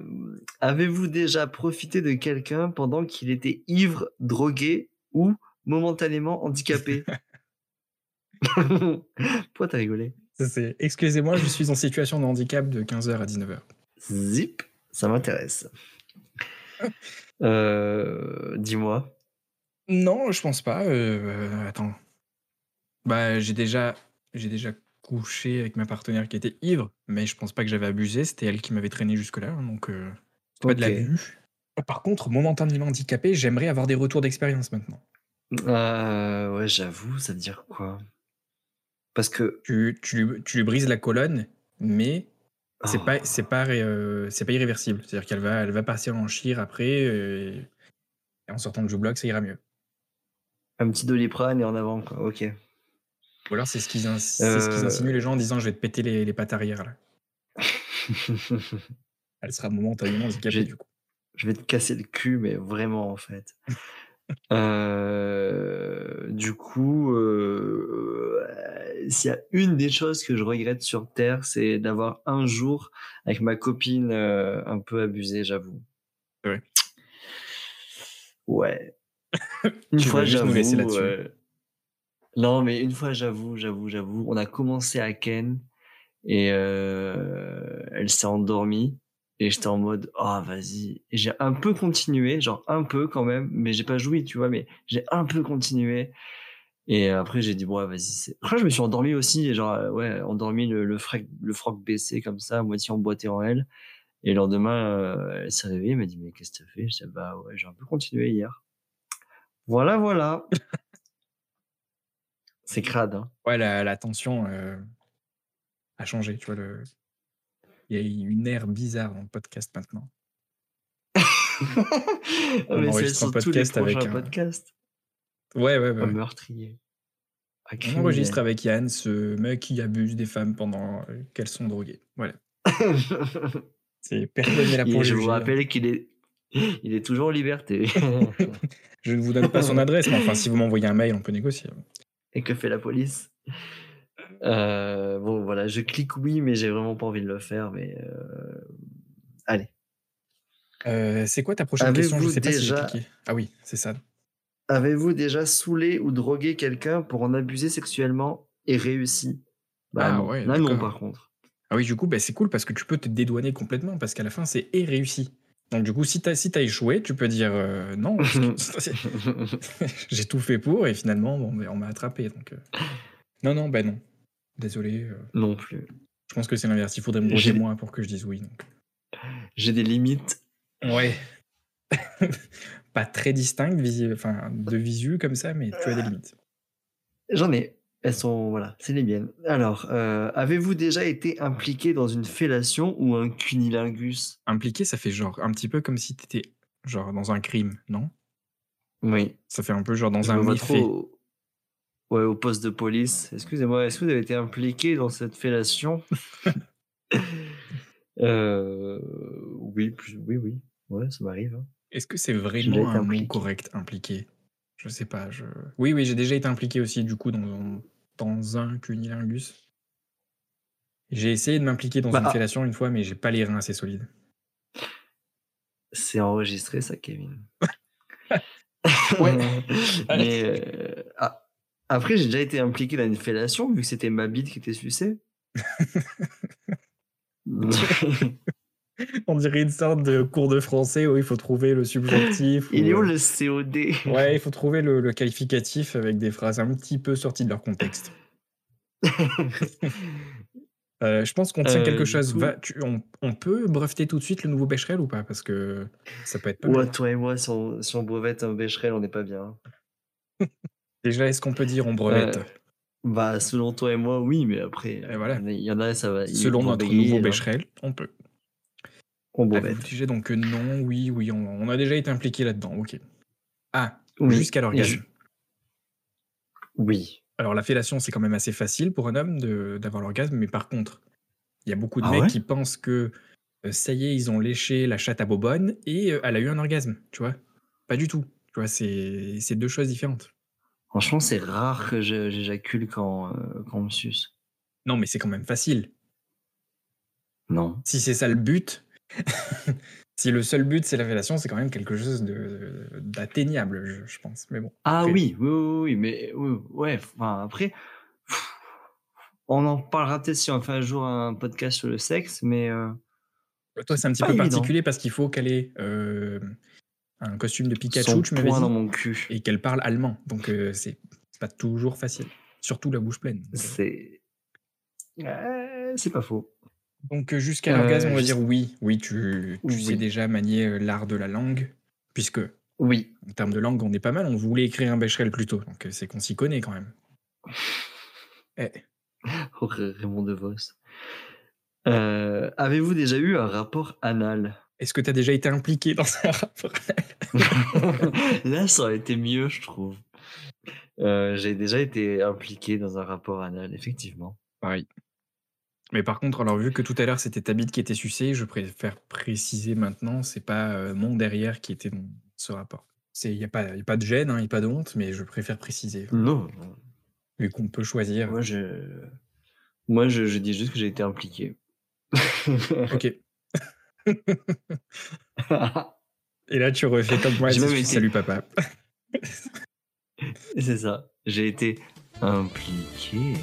Avez-vous déjà profité de quelqu'un pendant qu'il était ivre, drogué ou momentanément handicapé? Pourquoi t'as rigolé? C'est- Excusez-moi, je suis en situation de handicap de 15h à 19h. Zip, ça m'intéresse. Euh, Dis-moi. Non, je pense pas. euh, attends. Bah, j'ai déjà, j'ai déjà couché avec ma partenaire qui était ivre, mais je pense pas que j'avais abusé. C'était elle qui m'avait traîné jusque-là, donc euh, pas de l'abus. Par contre, momentanément handicapé, j'aimerais avoir des retours d'expérience maintenant. Euh, ouais, j'avoue, ça veut dire quoi? Parce que Tu, tu, lui- tu lui brises la colonne, mais c'est Oh. pas, c'est pas, euh, c'est pas irréversible. C'est-à-dire qu'elle va, elle va partir en chire après, euh, et en sortant de jeu bloc, ça ira mieux. un petit doliprane et en avant, quoi. Ok. Ou alors c'est ce qu'ils c'est ce Euh. insinuent les gens en disant je vais te péter les, les pattes arrière là. Elle sera momentanément handicapée du coup. Je vais te casser le cul, mais vraiment, en fait. Euh, du coup, euh, euh, s'il y a une des choses que je regrette sur Terre, c'est d'avoir un jour avec ma copine euh, un peu abusé, j'avoue. Ouais. Une Tu fois, j'avoue. euh, Non, mais une fois, j'avoue, j'avoue, j'avoue. On a commencé à Ken et euh, elle s'est endormie. Et j'étais en mode, ah, vas-y. Et j'ai un peu continué, genre un peu quand même, mais j'ai pas joui, tu vois, mais j'ai un peu continué. Et après, j'ai dit, bon, ouais, vas-y. c'est- Après, je me suis endormi aussi, et genre, euh, ouais, endormi le, le, frac- le froc baissé comme ça, à moitié emboîté en elle. Et le lendemain, euh, elle s'est réveillée, elle m'a dit, mais qu'est-ce que t'as fait? Je dis, bah ouais, j'ai un peu continué hier. Voilà, voilà. C'est crade, hein. Ouais, la, la tension euh, a changé, tu vois. Le... Il y a une ère bizarre dans le podcast maintenant. On mais enregistre un sur tous les podcast avec prochains un- podcasts. Ouais, ouais, ouais. Un meurtrier. Un On criminel. enregistre avec Yann, ce mec qui abuse des femmes pendant euh, qu'elles sont droguées. Voilà. C'est personne n'est là pour je vous rappelle qu'il est, il est toujours en liberté. Je ne vous donne pas son adresse, mais enfin, si vous m'envoyez un mail, on peut négocier. Et que fait la police? Euh, Bon, voilà, je clique oui, mais j'ai vraiment pas envie de le faire. Mais euh, allez. Euh, c'est quoi ta prochaine question? Je sais pas si j'ai cliqué. Ah oui, c'est ça. Avez-vous déjà saoulé ou drogué quelqu'un pour en abuser sexuellement et réussi? Bah Ah non. ouais, Là, non, par contre. Ah oui, du coup, bah, c'est cool parce que tu peux te dédouaner complètement parce qu'à la fin, c'est et réussi. Donc, du coup, si t'as si as échoué, tu peux dire euh, non, j'ai tout fait pour et finalement, bon, on m'a attrapé. Donc, euh, non, non, ben non. Désolé. euh, non plus. je pense que c'est l'inverse. Il faudrait me droguer moi pour que je dise oui. J'ai des limites. Ouais. Pas très distinctes, visi- enfin, de visu comme ça, mais tu as des limites. J'en ai. Elles sont, voilà, c'est les miennes. Alors, euh, avez-vous déjà été impliqué dans une fellation ou un cunilingus? Impliqué, ça fait genre un petit peu comme si t'étais Genre dans un crime, non? Oui. Ça fait un peu genre dans Je un méfait. au- Ouais, au poste de police. Excusez-moi, est-ce que vous avez été impliqué dans cette fellation? Euh, Oui, plus- oui, oui. Ouais, ça m'arrive. hein. Est-ce que c'est vraiment un mot correct, impliqué? Je sais pas. Je... Oui, oui, j'ai déjà été impliqué aussi, du coup, dans, dans un cunilingus. J'ai essayé de m'impliquer dans Bah, une fellation une fois, mais j'ai pas les reins assez solides. C'est enregistré, ça, Kevin. Ouais. Mais euh, ah, après, j'ai déjà été impliqué dans une fellation, vu que c'était ma bite qui était sucée. On dirait une sorte de cours de français où il faut trouver le subjonctif. Il est où euh, le COD Ouais, il faut trouver le, le qualificatif avec des phrases un petit peu sorties de leur contexte. Euh, je pense qu'on tient Euh, quelque du chose. coup- Va, tu- on, on peut breveter tout de suite le nouveau Becherel ou pas? Parce que ça peut être pas mal. Ouais, toi et moi, si on, si on brevette un Becherel, on n'est pas bien. Déjà, est-ce qu'on peut dire on brevette? Euh, Bah, selon toi et moi, oui, mais après, Et voilà. il y en a, ça va. Selon notre nouveau là. Becherel, on peut. Jugé donc que non, oui, oui, on, on a déjà été impliqué là-dedans, ok. Ah, Oui. jusqu'à l'orgasme. Oui. Alors la fellation, c'est quand même assez facile pour un homme d'avoir l'orgasme, mais par contre, il y a beaucoup de Ah mecs ouais qui pensent que euh, ça y est, ils ont léché la chatte à bobonne et euh, elle a eu un orgasme, tu vois. Pas du tout. Tu vois, c'est deux choses différentes. Franchement, c'est rare que j'éjacule quand, euh, quand on me suce. Non, mais c'est quand même facile. Non. Si c'est ça le but, si le seul but c'est la fellation, c'est quand même quelque chose d'atteignable, je, je pense. Mais bon. Ah après- oui, oui, oui, oui, mais oui, ouais, enfin, après, on en parlera peut-être si on fait un jour un podcast sur le sexe, mais euh, Toi, c'est un petit peu évident. particulier parce qu'il faut qu'elle ait euh, un costume de Pikachu, son tu m'avais dit, dans mon cul. et qu'elle parle allemand. Donc, euh, c'est pas toujours facile. Surtout la bouche pleine. C'est. C'est pas faux. Donc, euh, jusqu'à Euh, l'orgasme, on va dire oui. Oui, tu, tu sais déjà manier euh, l'art de la langue, puisque Oui. en termes de langue, on est pas mal. On voulait écrire un Becherel plus tôt. Donc, euh, c'est qu'on s'y connaît quand même. Eh, Oh, Raymond DeVos. Euh, Avez-vous déjà eu un rapport anal? Est-ce que tu as déjà été impliqué dans un rapport Là, ça aurait été mieux, je trouve. Euh, J'ai déjà été impliqué dans un rapport anal, effectivement. Pareil. Mais par contre, alors vu que tout à l'heure c'était ta bite qui était sucée, je préfère préciser maintenant, c'est pas euh, mon derrière qui était dans ce rapport. Il n'y a, pas- y a pas de gêne, il n'y a pas de honte, mais je préfère préciser. Non, Vu qu'on peut choisir. moi je, moi je, je dis juste que j'ai été impliqué. Ok. Et là, tu refais comme moi, dis, été- salut papa. C'est ça. J'ai été impliqué.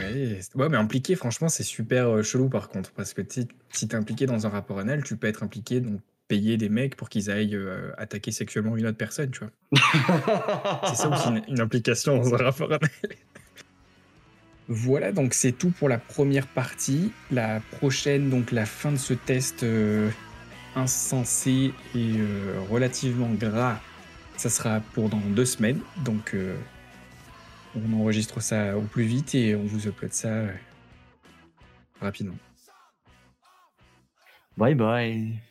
Ouais, ouais, mais impliqué, franchement, c'est super euh, chelou par contre. Parce que si t'es impliqué dans un rapport anal, tu peux être impliqué, donc payer des mecs pour qu'ils aillent euh, attaquer sexuellement une autre personne, tu vois. C'est ça aussi une, une implication dans un rapport anal. Voilà, donc c'est tout pour la première partie. La prochaine, donc la fin de ce test euh, insensé et euh, relativement gras, ça sera pour dans deux semaines. Donc euh, on enregistre ça au plus vite et on vous upload ça euh, rapidement. Bye bye.